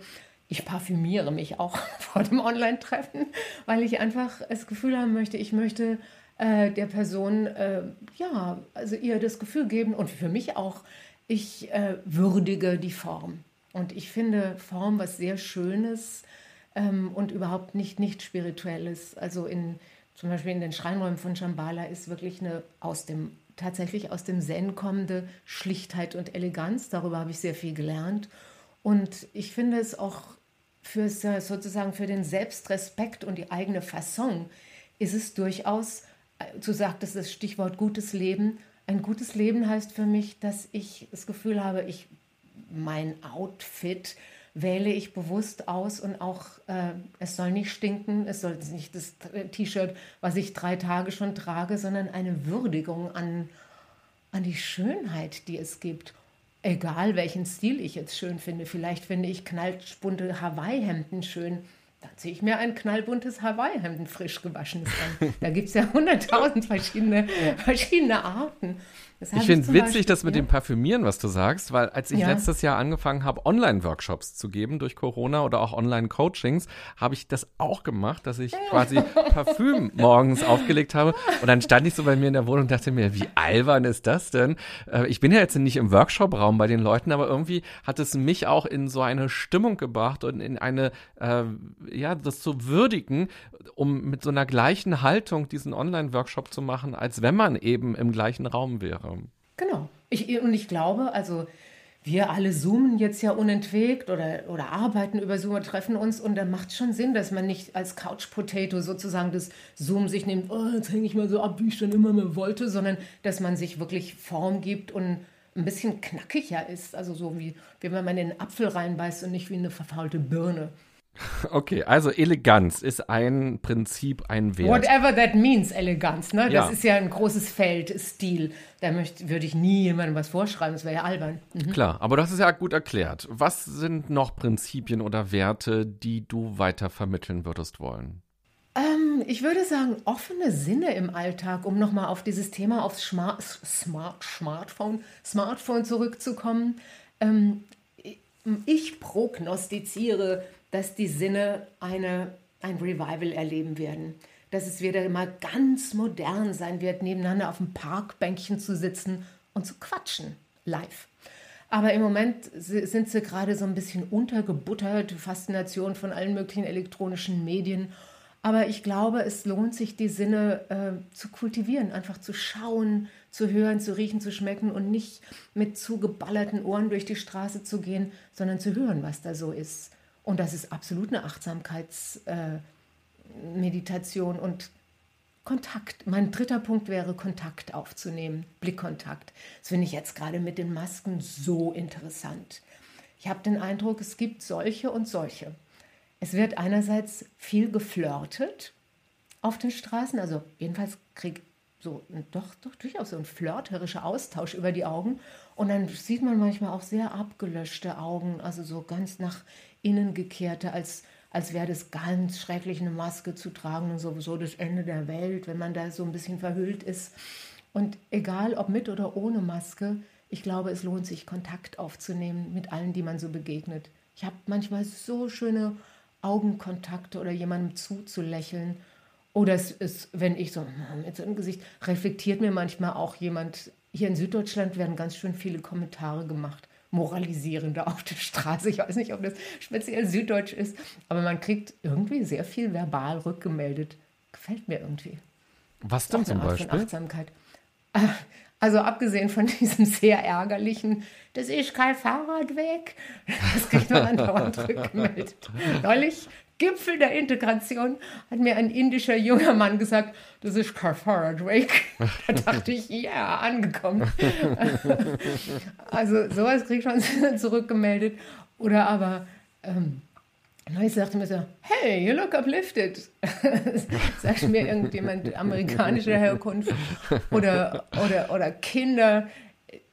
ich parfümiere mich auch vor dem Online-Treffen, weil ich einfach das Gefühl haben möchte, ich möchte äh, der Person, äh, ja, also ihr das Gefühl geben und für mich auch, ich äh, würdige die Form. Und ich finde Form was sehr Schönes ähm, und überhaupt nicht, nicht Spirituelles. Also in, zum Beispiel in den Schreinräumen von Shambhala ist wirklich eine aus dem tatsächlich aus dem Zen kommende Schlichtheit und Eleganz. Darüber habe ich sehr viel gelernt. Und ich finde es auch für sozusagen für den Selbstrespekt und die eigene Fasson ist es durchaus, du äh, sagtest das Stichwort gutes Leben. Ein gutes Leben heißt für mich, dass ich das Gefühl habe, ich mein Outfit wähle ich bewusst aus und auch äh, es soll nicht stinken, es soll nicht das T-Shirt, was ich drei Tage schon trage, sondern eine Würdigung an, an die Schönheit, die es gibt egal welchen Stil ich jetzt schön finde. Vielleicht finde ich knallbunte Hawaii-Hemden schön. Dann ziehe ich mir ein knallbuntes Hawaii-Hemden frisch gewaschenes an. Da gibt es ja hunderttausend verschiedene, verschiedene Arten ich finde es witzig, das mit ja. dem Parfümieren, was du sagst, weil als ich ja. letztes Jahr angefangen habe, Online-Workshops zu geben durch Corona oder auch Online-Coachings, habe ich das auch gemacht, dass ich quasi Parfüm morgens aufgelegt habe. Und dann stand ich so bei mir in der Wohnung und dachte mir, wie albern ist das denn? Äh, ich bin ja jetzt nicht im Workshop-Raum bei den Leuten, aber irgendwie hat es mich auch in so eine Stimmung gebracht und in eine, äh, ja, das zu würdigen, um mit so einer gleichen Haltung diesen Online-Workshop zu machen, als wenn man eben im gleichen Raum wäre. Genau. Ich, und ich glaube, also wir alle zoomen jetzt ja unentwegt oder, oder arbeiten über Zoom und treffen uns und da macht schon Sinn, dass man nicht als Couch Potato sozusagen das Zoom sich nimmt, oh, jetzt hänge ich mal so ab, wie ich schon immer mehr wollte, sondern dass man sich wirklich Form gibt und ein bisschen knackiger ist, also so wie, wie wenn man in den Apfel reinbeißt und nicht wie eine verfaulte Birne. Okay, also Eleganz ist ein Prinzip, ein Wert. Whatever that means, Eleganz. Ne? Das Ja. ist ja ein großes Feld, Stil. Da möchte, würde ich nie jemandem was vorschreiben, das wäre ja albern. Mhm. Klar, aber das ist ja gut erklärt. Was sind noch Prinzipien oder Werte, die du weiter vermitteln würdest wollen? Ähm, ich würde sagen, offene Sinne im Alltag, um nochmal auf dieses Thema aufs Smart, Smart, Smartphone, Smartphone zurückzukommen. Ähm, ich prognostiziere, dass die Sinne eine, ein Revival erleben werden. Dass es wieder mal ganz modern sein wird, nebeneinander auf dem Parkbänkchen zu sitzen und zu quatschen, live. Aber im Moment si- sind sie gerade so ein bisschen untergebuttert, Faszination von allen möglichen elektronischen Medien. Aber ich glaube, es lohnt sich, die Sinne äh, zu kultivieren, einfach zu schauen, zu hören, zu riechen, zu schmecken und nicht mit zugeballerten Ohren durch die Straße zu gehen, sondern zu hören, was da so ist. Und das ist absolut eine Achtsamkeitsmeditation äh, und Kontakt. Mein dritter Punkt wäre, Kontakt aufzunehmen, Blickkontakt. Das finde ich jetzt gerade mit den Masken so interessant. Ich habe den Eindruck, es gibt solche und solche. Es wird einerseits viel geflirtet auf den Straßen, also jedenfalls kriegt so doch, doch durchaus so ein flirterischer Austausch über die Augen. Und dann sieht man manchmal auch sehr abgelöschte Augen, also so ganz nach innen gekehrte, als, als wäre das ganz schrecklich, eine Maske zu tragen und sowieso das Ende der Welt, wenn man da so ein bisschen verhüllt ist. Und egal ob mit oder ohne Maske, ich glaube, es lohnt sich, Kontakt aufzunehmen mit allen, die man so begegnet. Ich habe manchmal so schöne Augenkontakte oder jemandem zuzulächeln. Oder es ist, wenn ich so hm, mit so im Gesicht, reflektiert mir manchmal auch jemand. Hier in Süddeutschland werden ganz schön viele Kommentare gemacht, moralisierende auf der Straße. Ich weiß nicht, ob das speziell süddeutsch ist, aber man kriegt irgendwie sehr viel verbal rückgemeldet. Gefällt mir irgendwie. Was denn zum Beispiel? Achtsamkeit. Also abgesehen von diesem sehr ärgerlichen, das ist kein Fahrradweg, das kriegt man andauernd rückgemeldet. Neulich, Gipfel der Integration, hat mir ein indischer junger Mann gesagt, das ist kein Fahrradweg. Da dachte ich, ja, angekommen. Also sowas kriegt man zurückgemeldet. Oder aber, ähm, Neulich sagte mir so, hey, you look uplifted. Sagt mir irgendjemand amerikanischer Herkunft oder, oder, oder Kinder.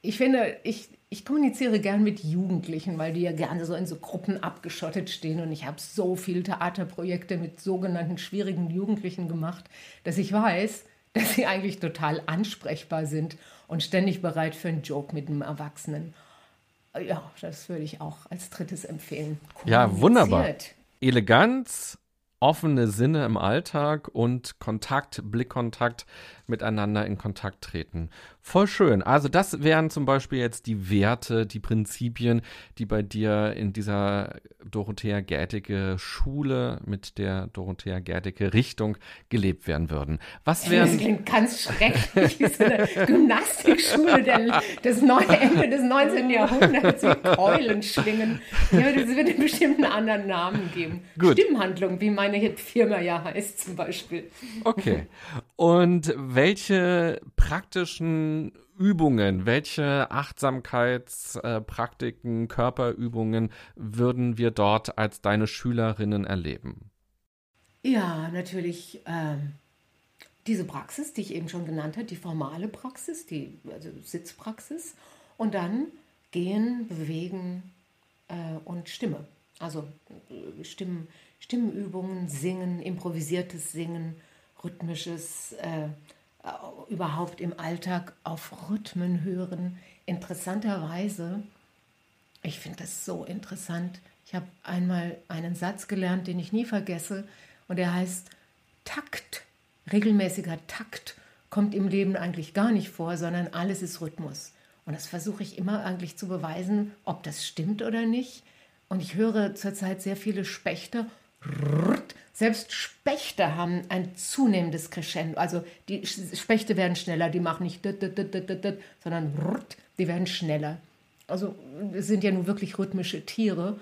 Ich finde, ich, ich kommuniziere gern mit Jugendlichen, weil die ja gerne so in so Gruppen abgeschottet stehen. Und ich habe so viele Theaterprojekte mit sogenannten schwierigen Jugendlichen gemacht, dass ich weiß, dass sie eigentlich total ansprechbar sind und ständig bereit für einen Joke mit einem Erwachsenen. Ja, das würde ich auch als drittes empfehlen. Ja, wunderbar. Eleganz, offene Sinne im Alltag und Kontakt, Blickkontakt miteinander in Kontakt treten. Voll schön. Also das wären zum Beispiel jetzt die Werte, die Prinzipien, die bei dir in dieser Dorothea Gärtecke Schule mit der Dorothea Gärtecke Richtung gelebt werden würden. Was Das wären klingt ganz schrecklich, wie so eine Gymnastikschule der, des neuen Ende des 19. Jahrhunderts mit Keulen schwingen. Ja, das wird bestimmt einen anderen Namen geben. Gut. Stimmhandlung, wie meine Firma ja heißt zum Beispiel. Okay. Und welche praktischen Übungen, welche Achtsamkeitspraktiken, Körperübungen würden wir dort als deine Schülerinnen erleben? Ja, natürlich ähm, diese Praxis, die ich eben schon genannt habe, die formale Praxis, die also Sitzpraxis und dann gehen, bewegen äh, und Stimme. Also äh, Stimmen, Stimmenübungen, Singen, improvisiertes Singen, rhythmisches, äh, überhaupt im Alltag auf Rhythmen hören. Interessanterweise ich finde das so interessant. Ich habe einmal einen Satz gelernt, den ich nie vergesse, und der heißt Takt. Regelmäßiger Takt kommt im Leben eigentlich gar nicht vor, sondern alles ist Rhythmus. Und das versuche ich immer eigentlich zu beweisen, ob das stimmt oder nicht. Und ich höre zurzeit sehr viele Spechte. Selbst Spechte haben ein zunehmendes Crescendo. Also die Spechte werden schneller, die machen nicht, sondern die werden schneller. Also sind ja nun wirklich rhythmische Tiere.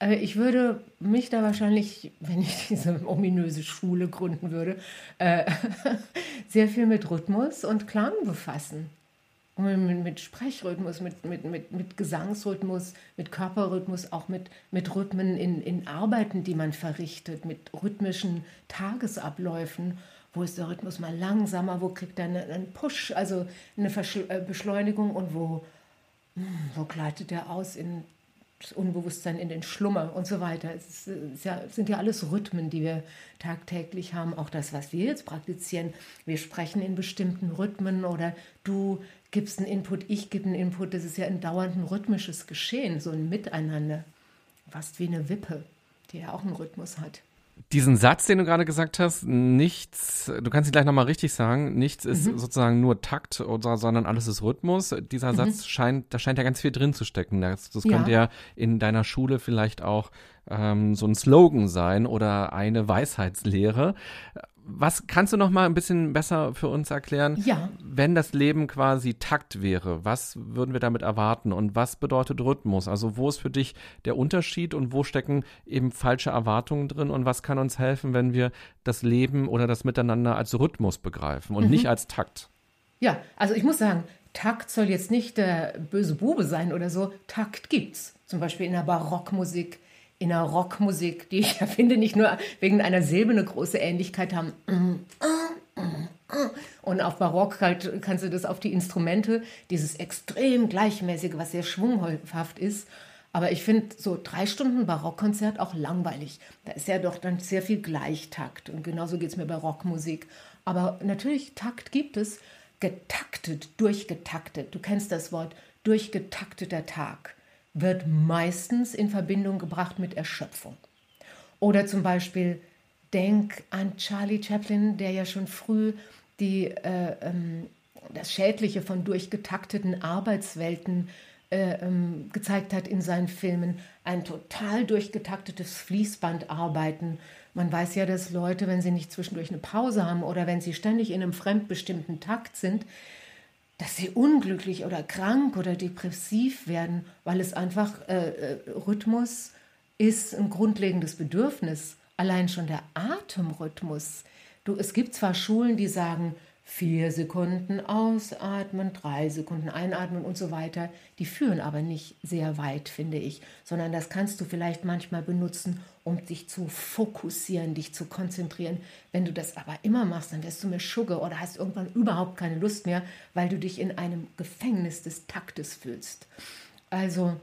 Äh, Ich würde mich da wahrscheinlich, wenn ich diese ominöse Schule gründen würde, äh, sehr viel mit Rhythmus und Klang befassen. Mit, mit Sprechrhythmus, mit, mit, mit, mit Gesangsrhythmus, mit Körperrhythmus, auch mit, mit Rhythmen in, in Arbeiten, die man verrichtet, mit rhythmischen Tagesabläufen. Wo ist der Rhythmus mal langsamer? Wo kriegt er einen Push, also eine äh, Beschleunigung und wo, hm, wo gleitet er aus in das Unbewusstsein in den Schlummer und so weiter. Es ist ja, sind ja alles Rhythmen, die wir tagtäglich haben. Auch das, was wir jetzt praktizieren. Wir sprechen in bestimmten Rhythmen oder du gibst einen Input, ich gebe einen Input. Das ist ja ein dauernd rhythmisches Geschehen, so ein Miteinander. Fast wie eine Wippe, die ja auch einen Rhythmus hat. Diesen Satz, den du gerade gesagt hast, nichts, du kannst ihn gleich nochmal richtig sagen, nichts ist mhm. sozusagen nur Takt, oder, sondern alles ist Rhythmus. Dieser mhm. Satz scheint, da scheint ja ganz viel drin zu stecken. Das, das ja. könnte ja in deiner Schule vielleicht auch ähm, so ein Slogan sein oder eine Weisheitslehre. Was kannst du noch mal ein bisschen besser für uns erklären? Ja. Wenn das Leben quasi Takt wäre, was würden wir damit erwarten und was bedeutet Rhythmus? Also wo ist für dich der Unterschied und wo stecken eben falsche Erwartungen drin und was kann uns helfen, wenn wir das Leben oder das Miteinander als Rhythmus begreifen und mhm. nicht als Takt? Ja, also ich muss sagen, Takt soll jetzt nicht der böse Bube sein oder so. Takt gibt's. Zum Beispiel in der Barockmusik, in der Rockmusik, die ich finde, nicht nur wegen einer Silbe eine große Ähnlichkeit haben. Und auf Barock halt kannst du das auf die Instrumente, dieses extrem gleichmäßige, was sehr schwunghaft ist. Aber ich finde so drei Stunden Barockkonzert auch langweilig. Da ist ja doch dann sehr viel Gleichtakt. Und genauso geht es mir bei Rockmusik. Aber natürlich, Takt gibt es. Getaktet, durchgetaktet. Du kennst das Wort, durchgetakteter Tag wird meistens in Verbindung gebracht mit Erschöpfung. Oder zum Beispiel denk an Charlie Chaplin, der ja schon früh die, äh, ähm, das Schädliche von durchgetakteten Arbeitswelten äh, ähm, gezeigt hat in seinen Filmen. Ein total durchgetaktetes Fließbandarbeiten. Man weiß ja, dass Leute, wenn sie nicht zwischendurch eine Pause haben oder wenn sie ständig in einem fremdbestimmten Takt sind, dass sie unglücklich oder krank oder depressiv werden, weil es einfach äh, äh, Rhythmus ist ein grundlegendes Bedürfnis. Allein schon der Atemrhythmus. Du, es gibt zwar Schulen, die sagen, vier Sekunden ausatmen, drei Sekunden einatmen und so weiter. Die führen aber nicht sehr weit, finde ich, sondern das kannst du vielleicht manchmal benutzen, um dich zu fokussieren, dich zu konzentrieren. Wenn du das aber immer machst, dann wirst du mir Schugge oder hast irgendwann überhaupt keine Lust mehr, weil du dich in einem Gefängnis des Taktes fühlst. Also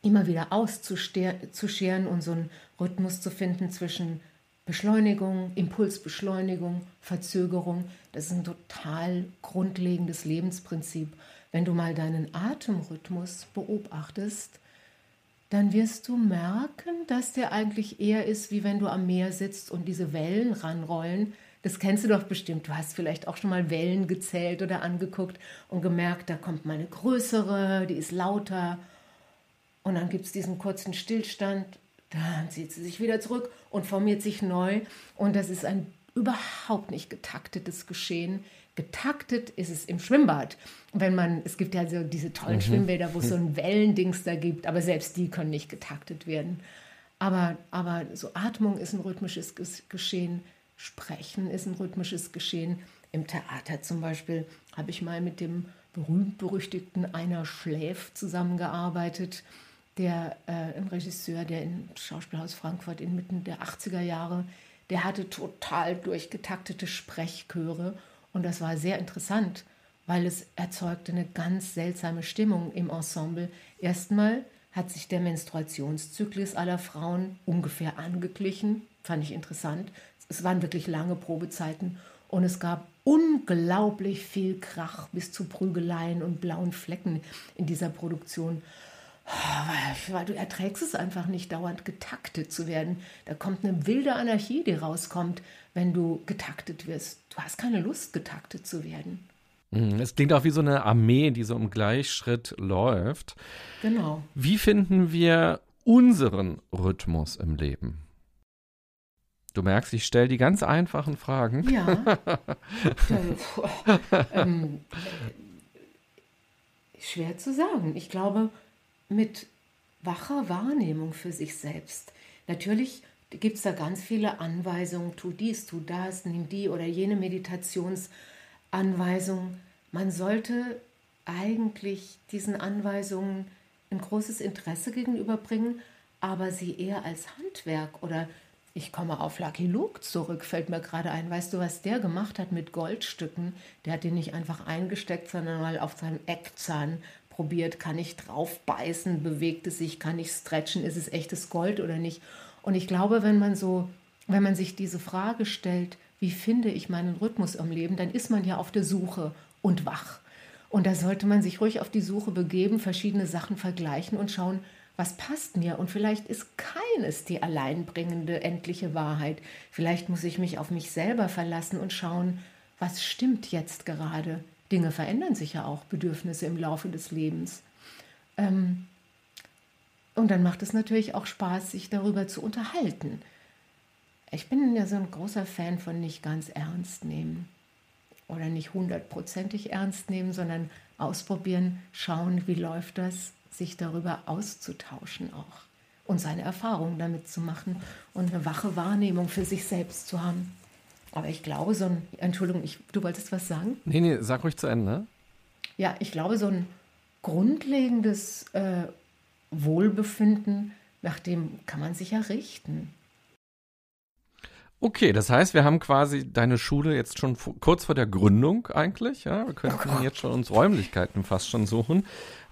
immer wieder auszuscheren und so einen Rhythmus zu finden zwischen Beschleunigung, Impulsbeschleunigung, Verzögerung, das ist ein total grundlegendes Lebensprinzip. Wenn du mal deinen Atemrhythmus beobachtest, dann wirst du merken, dass der eigentlich eher ist, wie wenn du am Meer sitzt und diese Wellen ranrollen. Das kennst du doch bestimmt. Du hast vielleicht auch schon mal Wellen gezählt oder angeguckt und gemerkt, da kommt mal eine größere, die ist lauter. Und dann gibt es diesen kurzen Stillstand dann zieht sie sich wieder zurück und formiert sich neu. Und das ist ein überhaupt nicht getaktetes Geschehen. Getaktet ist es im Schwimmbad. Wenn man, es gibt ja so diese tollen mhm. Schwimmbäder, wo es so ein Wellendings da gibt, aber selbst die können nicht getaktet werden. Aber, aber so Atmung ist ein rhythmisches Geschehen, Sprechen ist ein rhythmisches Geschehen. Im Theater zum Beispiel habe ich mal mit dem berühmt-berüchtigten Einer Schläf zusammengearbeitet der äh, ein Regisseur, der im Schauspielhaus Frankfurt inmitten der 80er Jahre, der hatte total durchgetaktete Sprechchöre und das war sehr interessant, weil es erzeugte eine ganz seltsame Stimmung im Ensemble. Erstmal hat sich der Menstruationszyklus aller Frauen ungefähr angeglichen, fand ich interessant. Es waren wirklich lange Probezeiten und es gab unglaublich viel Krach bis zu Prügeleien und blauen Flecken in dieser Produktion. Weil du erträgst es einfach nicht, dauernd getaktet zu werden. Da kommt eine wilde Anarchie, die rauskommt, wenn du getaktet wirst. Du hast keine Lust, getaktet zu werden. Mhm, es klingt auch wie so eine Armee, die so im Gleichschritt läuft. Genau. Wie finden wir unseren Rhythmus im Leben? Du merkst, ich stelle die ganz einfachen Fragen. Ja. ähm, schwer zu sagen. Ich glaube, mit wacher Wahrnehmung für sich selbst. Natürlich gibt es da ganz viele Anweisungen, tu dies, tu das, nimm die oder jene Meditationsanweisung. Man sollte eigentlich diesen Anweisungen ein großes Interesse gegenüberbringen, aber sie eher als Handwerk oder ich komme auf Lucky Luke zurück, fällt mir gerade ein. Weißt du, was der gemacht hat mit Goldstücken? Der hat den nicht einfach eingesteckt, sondern mal auf seinem Eckzahn probiert, kann ich drauf beißen, bewegt es sich, kann ich stretchen, ist es echtes Gold oder nicht? Und ich glaube, wenn man so, wenn man sich diese Frage stellt, wie finde ich meinen Rhythmus im Leben, dann ist man ja auf der Suche und wach. Und da sollte man sich ruhig auf die Suche begeben, verschiedene Sachen vergleichen und schauen, was passt mir? Und vielleicht ist keines die alleinbringende, endliche Wahrheit. Vielleicht muss ich mich auf mich selber verlassen und schauen, was stimmt jetzt gerade. Dinge verändern sich ja auch, Bedürfnisse im Laufe des Lebens. Ähm, und dann macht es natürlich auch Spaß, sich darüber zu unterhalten. Ich bin ja so ein großer Fan von nicht ganz ernst nehmen oder nicht hundertprozentig ernst nehmen, sondern ausprobieren, schauen, wie läuft das, sich darüber auszutauschen auch und seine Erfahrungen damit zu machen und eine wache Wahrnehmung für sich selbst zu haben. Aber ich glaube, so ein, Entschuldigung, ich, du wolltest was sagen? Nee, nee, sag ruhig zu Ende. Ja, ich glaube, so ein grundlegendes äh, Wohlbefinden, nach dem kann man sich ja richten. Okay, das heißt, wir haben quasi deine Schule jetzt schon kurz vor der Gründung eigentlich. Ja, wir könnten oh jetzt schon uns Räumlichkeiten fast schon suchen.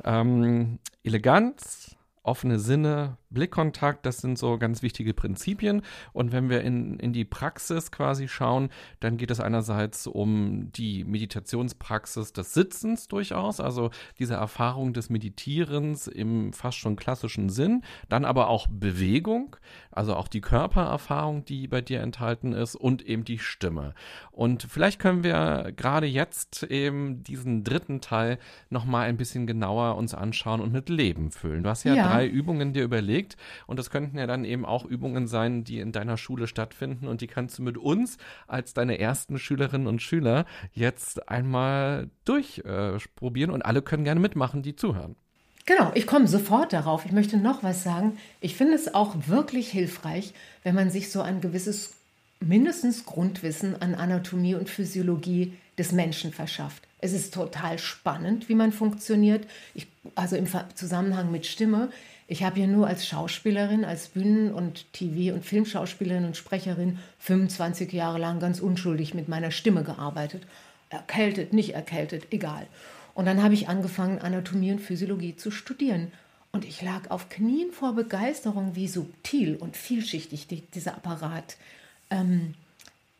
Ähm, Eleganz, offene Sinne, Blickkontakt, das sind so ganz wichtige Prinzipien. Und wenn wir in, in die Praxis quasi schauen, dann geht es einerseits um die Meditationspraxis des Sitzens durchaus, also diese Erfahrung des Meditierens im fast schon klassischen Sinn, dann aber auch Bewegung, also auch die Körpererfahrung, die bei dir enthalten ist und eben die Stimme. Und vielleicht können wir gerade jetzt eben diesen dritten Teil nochmal ein bisschen genauer uns anschauen und mit Leben füllen. Du hast ja, ja. drei Übungen dir überlegt überlegt. Und das könnten ja dann eben auch Übungen sein, die in deiner Schule stattfinden. Und die kannst du mit uns als deine ersten Schülerinnen und Schüler jetzt einmal durchprobieren. Äh, und alle können gerne mitmachen, die zuhören. Genau, ich komme sofort darauf. Ich möchte noch was sagen. Ich finde es auch wirklich hilfreich, wenn man sich so ein gewisses, mindestens Grundwissen an Anatomie und Physiologie des Menschen verschafft. Es ist total spannend, wie man funktioniert. Ich, also im Zusammenhang mit Stimme. Ich habe ja nur als Schauspielerin, als Bühnen- und TV- und Filmschauspielerin und Sprecherin 25 Jahre lang ganz unschuldig mit meiner Stimme gearbeitet. Erkältet, nicht erkältet, egal. Und dann habe ich angefangen, Anatomie und Physiologie zu studieren. Und ich lag auf Knien vor Begeisterung, wie subtil und vielschichtig die, dieser Apparat ähm,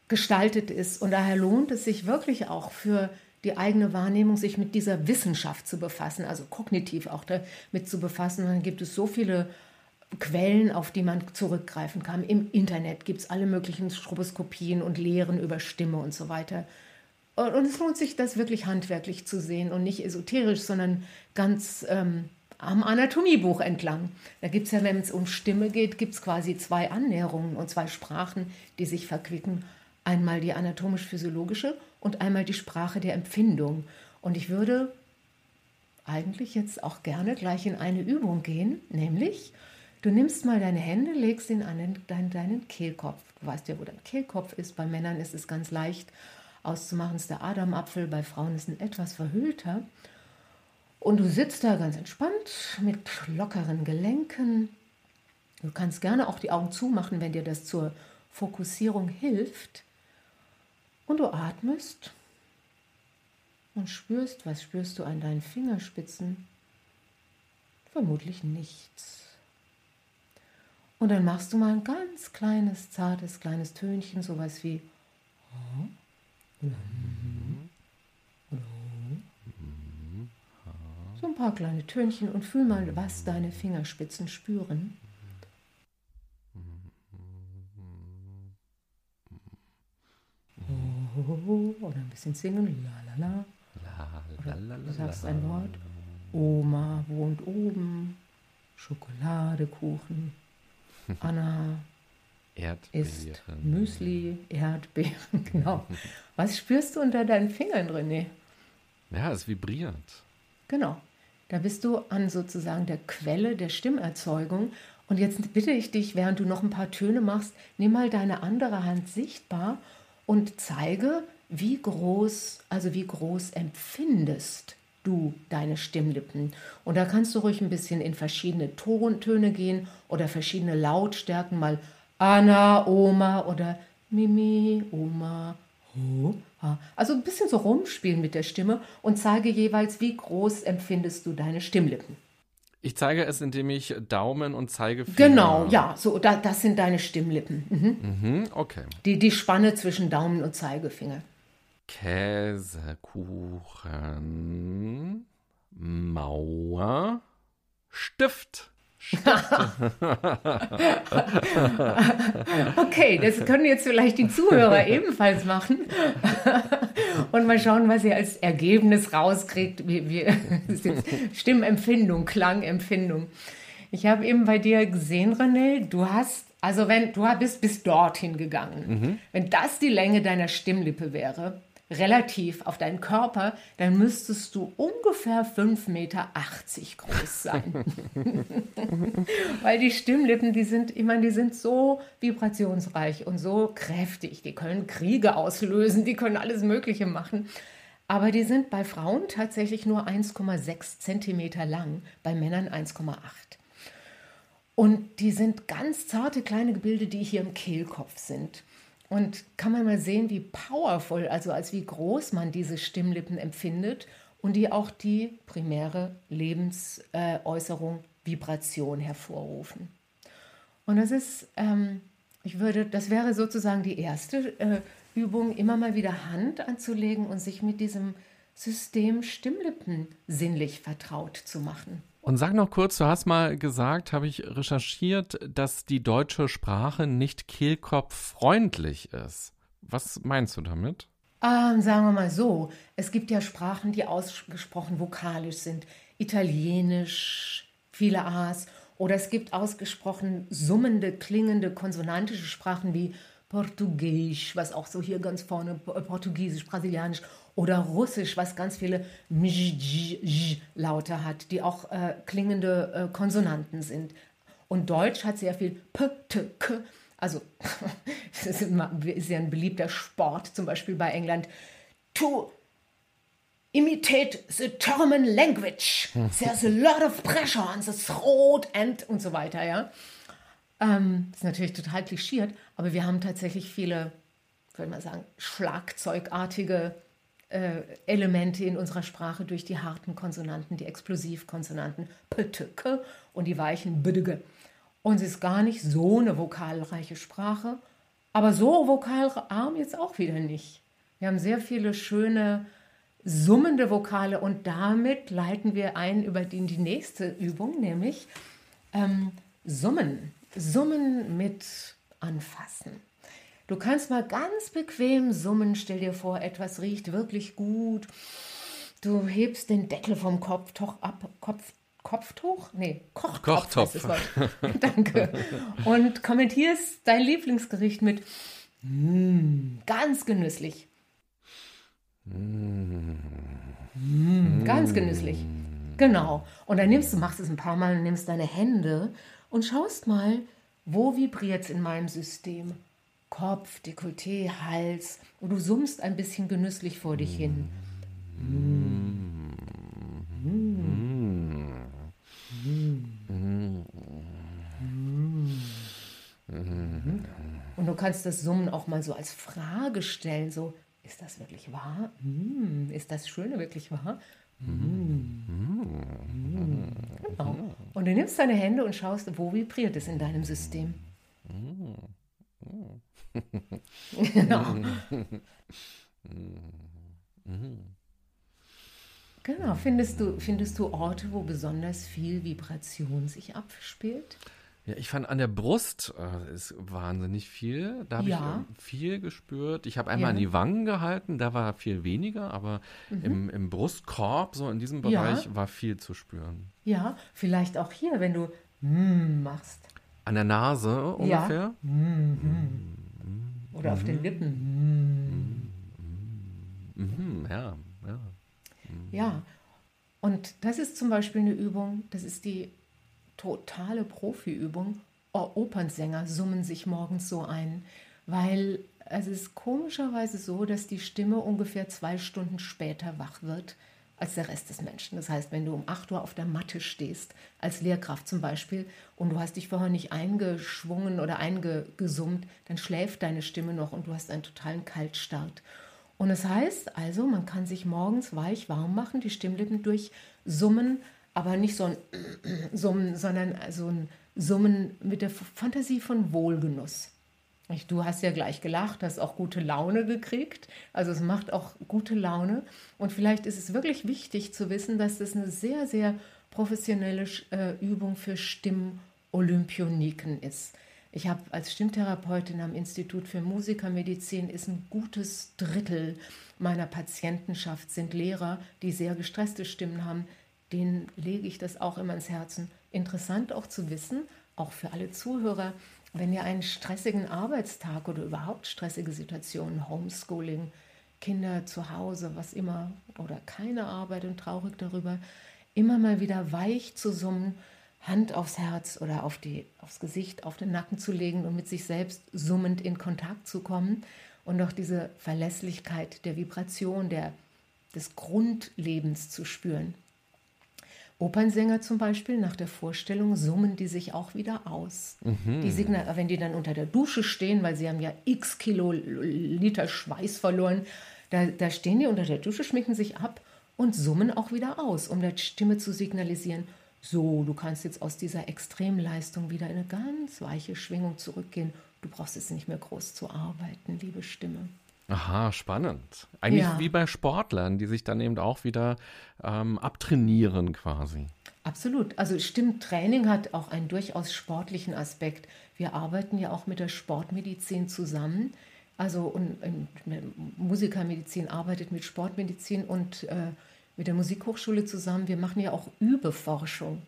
gestaltet ist. Und daher lohnt es sich wirklich auch für die eigene Wahrnehmung, sich mit dieser Wissenschaft zu befassen, also kognitiv auch damit zu befassen. Und dann gibt es so viele Quellen, auf die man zurückgreifen kann. Im Internet gibt es alle möglichen Stroboskopien und Lehren über Stimme und so weiter. Und es lohnt sich, das wirklich handwerklich zu sehen und nicht esoterisch, sondern ganz ähm, am Anatomiebuch entlang. Da gibt es ja, wenn es um Stimme geht, gibt es quasi zwei Annäherungen und zwei Sprachen, die sich verquicken. Einmal die anatomisch-physiologische und einmal die Sprache der Empfindung. Und ich würde eigentlich jetzt auch gerne gleich in eine Übung gehen, nämlich du nimmst mal deine Hände, legst ihn an den, deinen, deinen Kehlkopf. Du weißt ja, wo dein Kehlkopf ist. Bei Männern ist es ganz leicht auszumachen, ist der Adamapfel, bei Frauen ist es etwas verhüllter. Und du sitzt da ganz entspannt mit lockeren Gelenken. Du kannst gerne auch die Augen zumachen, wenn dir das zur Fokussierung hilft. Und du atmest und spürst, was spürst du an deinen Fingerspitzen? Vermutlich nichts. Und dann machst du mal ein ganz kleines, zartes, kleines Tönchen, sowas wie so ein paar kleine Tönchen und fühl mal, was deine Fingerspitzen spüren. Oder ein bisschen singen, la la la. Du sagst ein Wort, Oma wohnt oben, Schokoladekuchen, Anna isst Müsli, Erdbeeren, genau. Was spürst du unter deinen Fingern, René? Ja, es vibriert. Genau. Da bist du an sozusagen der Quelle der Stimmerzeugung. Und jetzt bitte ich dich, während du noch ein paar Töne machst, nimm mal deine andere Hand sichtbar und zeige, wie groß, also wie groß empfindest du deine Stimmlippen. Und da kannst du ruhig ein bisschen in verschiedene Tontöne gehen oder verschiedene Lautstärken, mal Anna, Oma oder Mimi, Oma. Also ein bisschen so rumspielen mit der Stimme und zeige jeweils, wie groß empfindest du deine Stimmlippen. Ich zeige es, indem ich Daumen und Zeigefinger. Genau, ja, so da, das sind deine Stimmlippen. Mhm. Mhm, okay. Die, die Spanne zwischen Daumen und Zeigefinger. Käsekuchen, Mauer, Stift. Okay, das können jetzt vielleicht die Zuhörer ebenfalls machen. Und mal schauen, was ihr als Ergebnis rauskriegt. Wie, wie, Stimmempfindung, Klangempfindung. Ich habe eben bei dir gesehen, René, du hast, also wenn du bist bis dorthin gegangen, mhm. wenn das die Länge deiner Stimmlippe wäre, relativ auf deinen Körper, dann müsstest du ungefähr 5,80 Meter groß sein. Weil die Stimmlippen, die sind, ich meine, die sind so vibrationsreich und so kräftig. Die können Kriege auslösen, die können alles Mögliche machen. Aber die sind bei Frauen tatsächlich nur 1,6 Zentimeter lang, bei Männern 1,8. Und die sind ganz zarte kleine Gebilde, die hier im Kehlkopf sind. Und kann man mal sehen, wie powerful, also als wie groß man diese Stimmlippen empfindet und die auch die primäre Lebensäußerung Vibration hervorrufen. Und das ist, ähm, ich würde, das wäre sozusagen die erste äh, Übung, immer mal wieder Hand anzulegen und sich mit diesem System Stimmlippen sinnlich vertraut zu machen. Und sag noch kurz, du hast mal gesagt, habe ich recherchiert, dass die deutsche Sprache nicht kehlkopffreundlich ist. Was meinst du damit? Ähm, sagen wir mal so, es gibt ja Sprachen, die ausgesprochen vokalisch sind. Italienisch, viele A's. Oder es gibt ausgesprochen summende, klingende, konsonantische Sprachen wie Portugiesisch, was auch so hier ganz vorne, Portugiesisch, Brasilianisch oder Russisch, was ganz viele Laute hat, die auch äh, klingende äh, Konsonanten sind. Und Deutsch hat sehr viel P, T, K. Also, das ist ja ein beliebter Sport, zum Beispiel bei England. To imitate the German language. There's a lot of pressure on the throat and und so weiter, ja. Ähm, ist natürlich total klischiert, aber wir haben tatsächlich viele, würde man sagen, schlagzeugartige äh, Elemente in unserer Sprache durch die harten Konsonanten, die Explosivkonsonanten p, t, k und die weichen b, d, g. Und es ist gar nicht so eine vokalreiche Sprache, aber so vokalarm jetzt auch wieder nicht. Wir haben sehr viele schöne summende Vokale und damit leiten wir ein über die, die nächste Übung, nämlich ähm, Summen. Summen mit anfassen. Du kannst mal ganz bequem summen. Stell dir vor, etwas riecht wirklich gut. Du hebst den Deckel vom Kopftuch ab. Kopf, Kopftuch? Nee, Kochtopf. Kochtopf. Danke. Und kommentierst dein Lieblingsgericht mit mm, ganz genüsslich. Mm, ganz genüsslich. Genau. Und dann nimmst du, machst es ein paar Mal und nimmst deine Hände und schaust mal, wo vibriert es in meinem System? Kopf, Dekolleté, Hals und du summst ein bisschen genüsslich vor dich hin. Und du kannst das Summen auch mal so als Frage stellen, so, ist das wirklich wahr? Ist das Schöne wirklich wahr? Genau. Und du nimmst deine Hände und schaust, wo vibriert es in deinem System. Genau. Genau, findest du, findest du Orte, wo besonders viel Vibration sich abspielt? Ja, ich fand an der Brust äh, ist wahnsinnig viel. Da habe ja. ich äh, viel gespürt. Ich habe einmal ja. an die Wangen gehalten, da war viel weniger, aber mhm. im, im, Brustkorb, so in diesem Bereich, ja. war viel zu spüren. Ja, vielleicht auch hier, wenn du mm machst. An der Nase ungefähr? Ja. Mm -hmm. Oder auf den Lippen. Mm ja, ja. Ja. Und das ist zum Beispiel eine Übung, das ist die totale Profiübung. Oh, Opernsänger summen sich morgens so ein, weil es ist komischerweise so, dass die Stimme ungefähr zwei Stunden später wach wird als der Rest des Menschen. Das heißt, wenn du um 8 Uhr auf der Matte stehst, als Lehrkraft zum Beispiel, und du hast dich vorher nicht eingeschwungen oder eingesummt, dann schläft deine Stimme noch und du hast einen totalen Kaltstart. Und das heißt also, man kann sich morgens weich warm machen, die Stimmlippen durch Summen, aber nicht so ein Summen, sondern so ein Summen mit der Fantasie von Wohlgenuss. Du hast ja gleich gelacht, hast auch gute Laune gekriegt. Also es macht auch gute Laune. Und vielleicht ist es wirklich wichtig zu wissen, dass das eine sehr, sehr professionelle äh, Übung für Stimmolympionike ist. Ich habe als Stimmtherapeutin am Institut für Musikermedizin ist ein gutes Drittel meiner Patientenschaft sind Lehrer, die sehr gestresste Stimmen haben. Denen lege ich das auch immer ins Herzen. Interessant auch zu wissen, auch für alle Zuhörer, wenn ihr einen stressigen Arbeitstag oder überhaupt stressige Situationen, Homeschooling, Kinder zu Hause, was immer, oder keine Arbeit und traurig darüber, immer mal wieder weich zu summen, Hand aufs Herz oder auf die, aufs Gesicht, auf den Nacken zu legen und mit sich selbst summend in Kontakt zu kommen und auch diese Verlässlichkeit der Vibration, der, des Grundlebens zu spüren. Opernsänger zum Beispiel, nach der Vorstellung summen die sich auch wieder aus. Mhm. Die Signal, wenn die dann unter der Dusche stehen, weil sie haben ja x Kiloliter Schweiß verloren, da, da stehen die unter der Dusche, schminken sich ab und summen auch wieder aus, um der Stimme zu signalisieren, so, du kannst jetzt aus dieser Extremleistung wieder in eine ganz weiche Schwingung zurückgehen. Du brauchst jetzt nicht mehr groß zu arbeiten, liebe Stimme. Aha, spannend. Eigentlich ja. wie bei Sportlern, die sich dann eben auch wieder ähm, abtrainieren quasi. Absolut. Also Stimmtraining hat auch einen durchaus sportlichen Aspekt. Wir arbeiten ja auch mit der Sportmedizin zusammen. Also und, und Musikermedizin arbeitet mit Sportmedizin und äh, mit der Musikhochschule zusammen. Wir machen ja auch Übeforschung.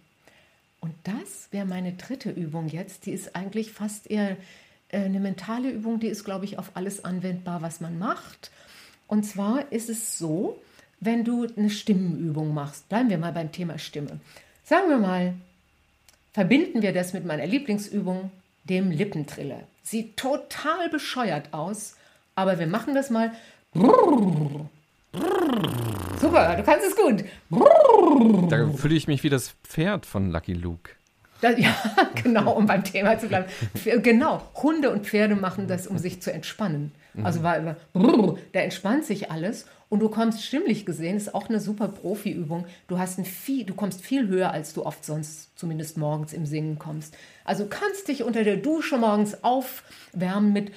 Und das wäre meine dritte Übung jetzt. Die ist eigentlich fast eher eine mentale Übung, die ist, glaube ich, auf alles anwendbar, was man macht. Und zwar ist es so, wenn du eine Stimmenübung machst, bleiben wir mal beim Thema Stimme. Sagen wir mal, verbinden wir das mit meiner Lieblingsübung, dem Lippentriller. Sieht total bescheuert aus, aber wir machen das mal. Super, du kannst es gut. Da fühle ich mich wie das Pferd von Lucky Luke. Das, ja, genau, um beim Thema zu bleiben. Genau, Hunde und Pferde machen das, um sich zu entspannen. Also weil da entspannt sich alles und du kommst stimmlich gesehen, ist auch eine super Profi-Übung. Du hast ein viel, du kommst viel höher, als du oft sonst, zumindest morgens im Singen kommst. Also kannst dich unter der Dusche morgens aufwärmen mit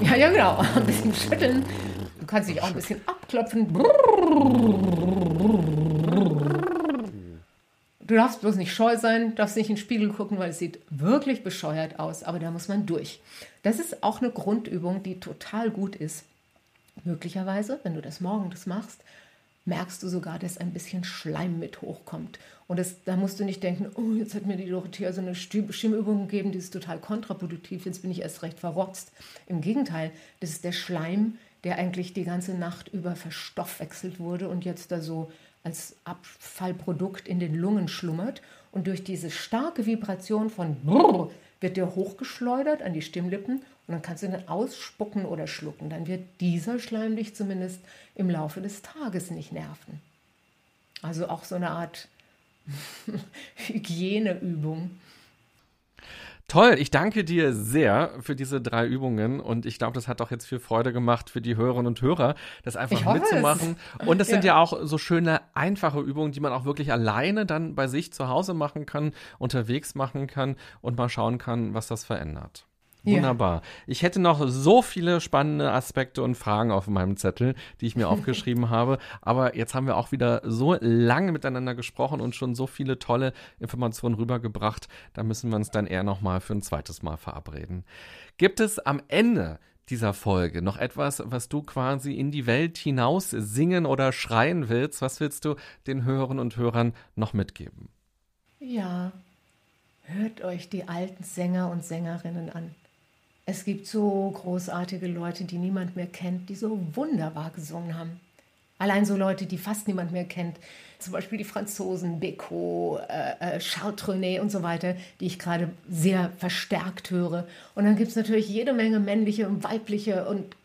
ja, ja, genau. Ein bisschen schütteln. Du kannst dich auch ein bisschen abklopfen. Du darfst bloß nicht scheu sein, darfst nicht in den Spiegel gucken, weil es sieht wirklich bescheuert aus, aber da muss man durch. Das ist auch eine Grundübung, die total gut ist. Möglicherweise, wenn du das morgens machst, merkst du sogar, dass ein bisschen Schleim mit hochkommt. Und das, da musst du nicht denken, oh, jetzt hat mir die Dorothea so eine Stimmübung gegeben, die ist total kontraproduktiv, jetzt bin ich erst recht verrotzt. Im Gegenteil, das ist der Schleim, der eigentlich die ganze Nacht über verstoffwechselt wurde und jetzt da so als Abfallprodukt in den Lungen schlummert. Und durch diese starke Vibration von Brrr wird der hochgeschleudert an die Stimmlippen und dann kannst du ihn ausspucken oder schlucken. Dann wird dieser Schleim dich zumindest im Laufe des Tages nicht nerven. Also auch so eine Art Hygieneübung. Toll, ich danke dir sehr für diese drei Übungen und ich glaube, das hat auch jetzt viel Freude gemacht für die Hörerinnen und Hörer, das einfach mitzumachen. Es. Und das sind ja auch so schöne, einfache Übungen, die man auch wirklich alleine dann bei sich zu Hause machen kann, unterwegs machen kann und mal schauen kann, was das verändert. Wunderbar. Ja. Ich hätte noch so viele spannende Aspekte und Fragen auf meinem Zettel, die ich mir aufgeschrieben habe. Aber jetzt haben wir auch wieder so lange miteinander gesprochen und schon so viele tolle Informationen rübergebracht. Da müssen wir uns dann eher nochmal für ein zweites Mal verabreden. Gibt es am Ende dieser Folge noch etwas, was du quasi in die Welt hinaus singen oder schreien willst? Was willst du den Hörern und Hörern noch mitgeben? Ja, hört euch die alten Sänger und Sängerinnen an. Es gibt so großartige Leute, die niemand mehr kennt, die so wunderbar gesungen haben. Allein so Leute, die fast niemand mehr kennt, zum Beispiel die Franzosen, Beko, äh, äh, Charles Trenet und so weiter, die ich gerade sehr verstärkt höre. Und dann gibt es natürlich jede Menge männliche und weibliche und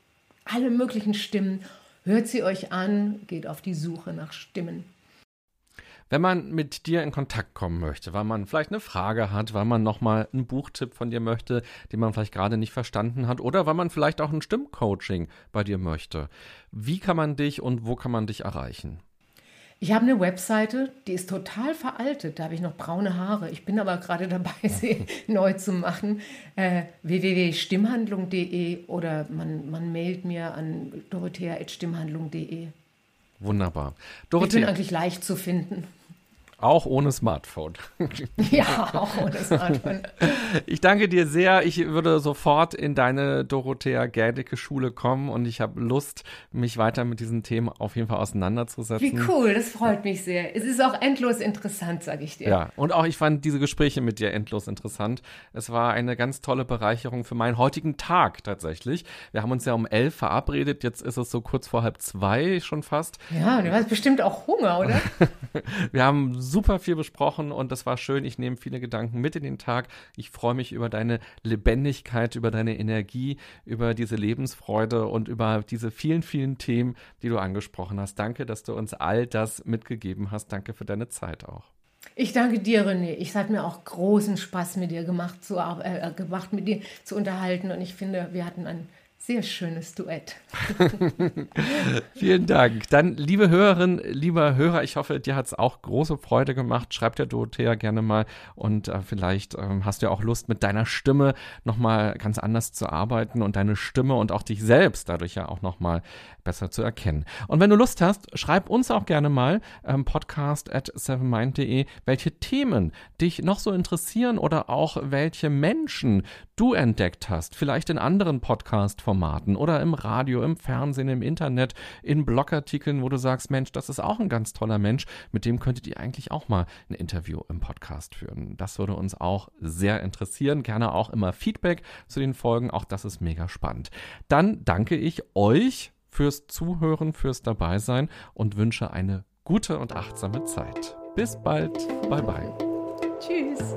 alle möglichen Stimmen. Hört sie euch an, geht auf die Suche nach Stimmen. Wenn man mit dir in Kontakt kommen möchte, weil man vielleicht eine Frage hat, weil man nochmal einen Buchtipp von dir möchte, den man vielleicht gerade nicht verstanden hat, oder weil man vielleicht auch ein Stimmcoaching bei dir möchte, wie kann man dich und wo kann man dich erreichen? Ich habe eine Webseite, die ist total veraltet. Da habe ich noch braune Haare. Ich bin aber gerade dabei, sie neu zu machen. Äh, www.stimmhandlung.de oder man, man mailt mir an dorothea.stimmhandlung.de. Wunderbar. Dorothea. Ich bin eigentlich leicht zu finden. Auch ohne Smartphone. Ja, auch ohne Smartphone. Ich danke dir sehr. Ich würde sofort in deine Dorothea Gädecke Schule kommen und ich habe Lust, mich weiter mit diesen Themen auf jeden Fall auseinanderzusetzen. Wie cool, das freut mich sehr. Es ist auch endlos interessant, sage ich dir. Ja, und auch ich fand diese Gespräche mit dir endlos interessant. Es war eine ganz tolle Bereicherung für meinen heutigen Tag tatsächlich. Wir haben uns ja um elf verabredet, jetzt ist es so kurz vor halb zwei schon fast. Ja, du hast bestimmt auch Hunger, oder? Wir haben super viel besprochen und das war schön. Ich nehme viele Gedanken mit in den Tag. Ich freue mich über deine Lebendigkeit, über deine Energie, über diese Lebensfreude und über diese vielen, vielen Themen, die du angesprochen hast. Danke, dass du uns all das mitgegeben hast. Danke für deine Zeit auch. Ich danke dir, René. Ich hat mir auch großen Spaß mit dir gemacht, zu, äh, gemacht, mit dir zu unterhalten. Und ich finde, wir hatten ein sehr schönes Duett. Vielen Dank. Dann, liebe Hörerin, lieber Hörer, ich hoffe, dir hat es auch große Freude gemacht. Schreib der Dorothea gerne mal und äh, vielleicht ähm, hast du ja auch Lust, mit deiner Stimme nochmal ganz anders zu arbeiten und deine Stimme und auch dich selbst dadurch ja auch nochmal besser zu erkennen. Und wenn du Lust hast, schreib uns auch gerne mal ähm, podcast at sevenmind.de, welche Themen dich noch so interessieren oder auch welche Menschen du entdeckt hast, vielleicht in anderen Podcast-Formaten oder im Radio, im Fernsehen, im Internet, in Blogartikeln, wo du sagst, Mensch, das ist auch ein ganz toller Mensch, mit dem könntet ihr eigentlich auch mal ein Interview im Podcast führen. Das würde uns auch sehr interessieren. Gerne auch immer Feedback zu den Folgen, auch das ist mega spannend. Dann danke ich euch fürs Zuhören, fürs Dabeisein und wünsche eine gute und achtsame Zeit. Bis bald. Bye bye. Tschüss.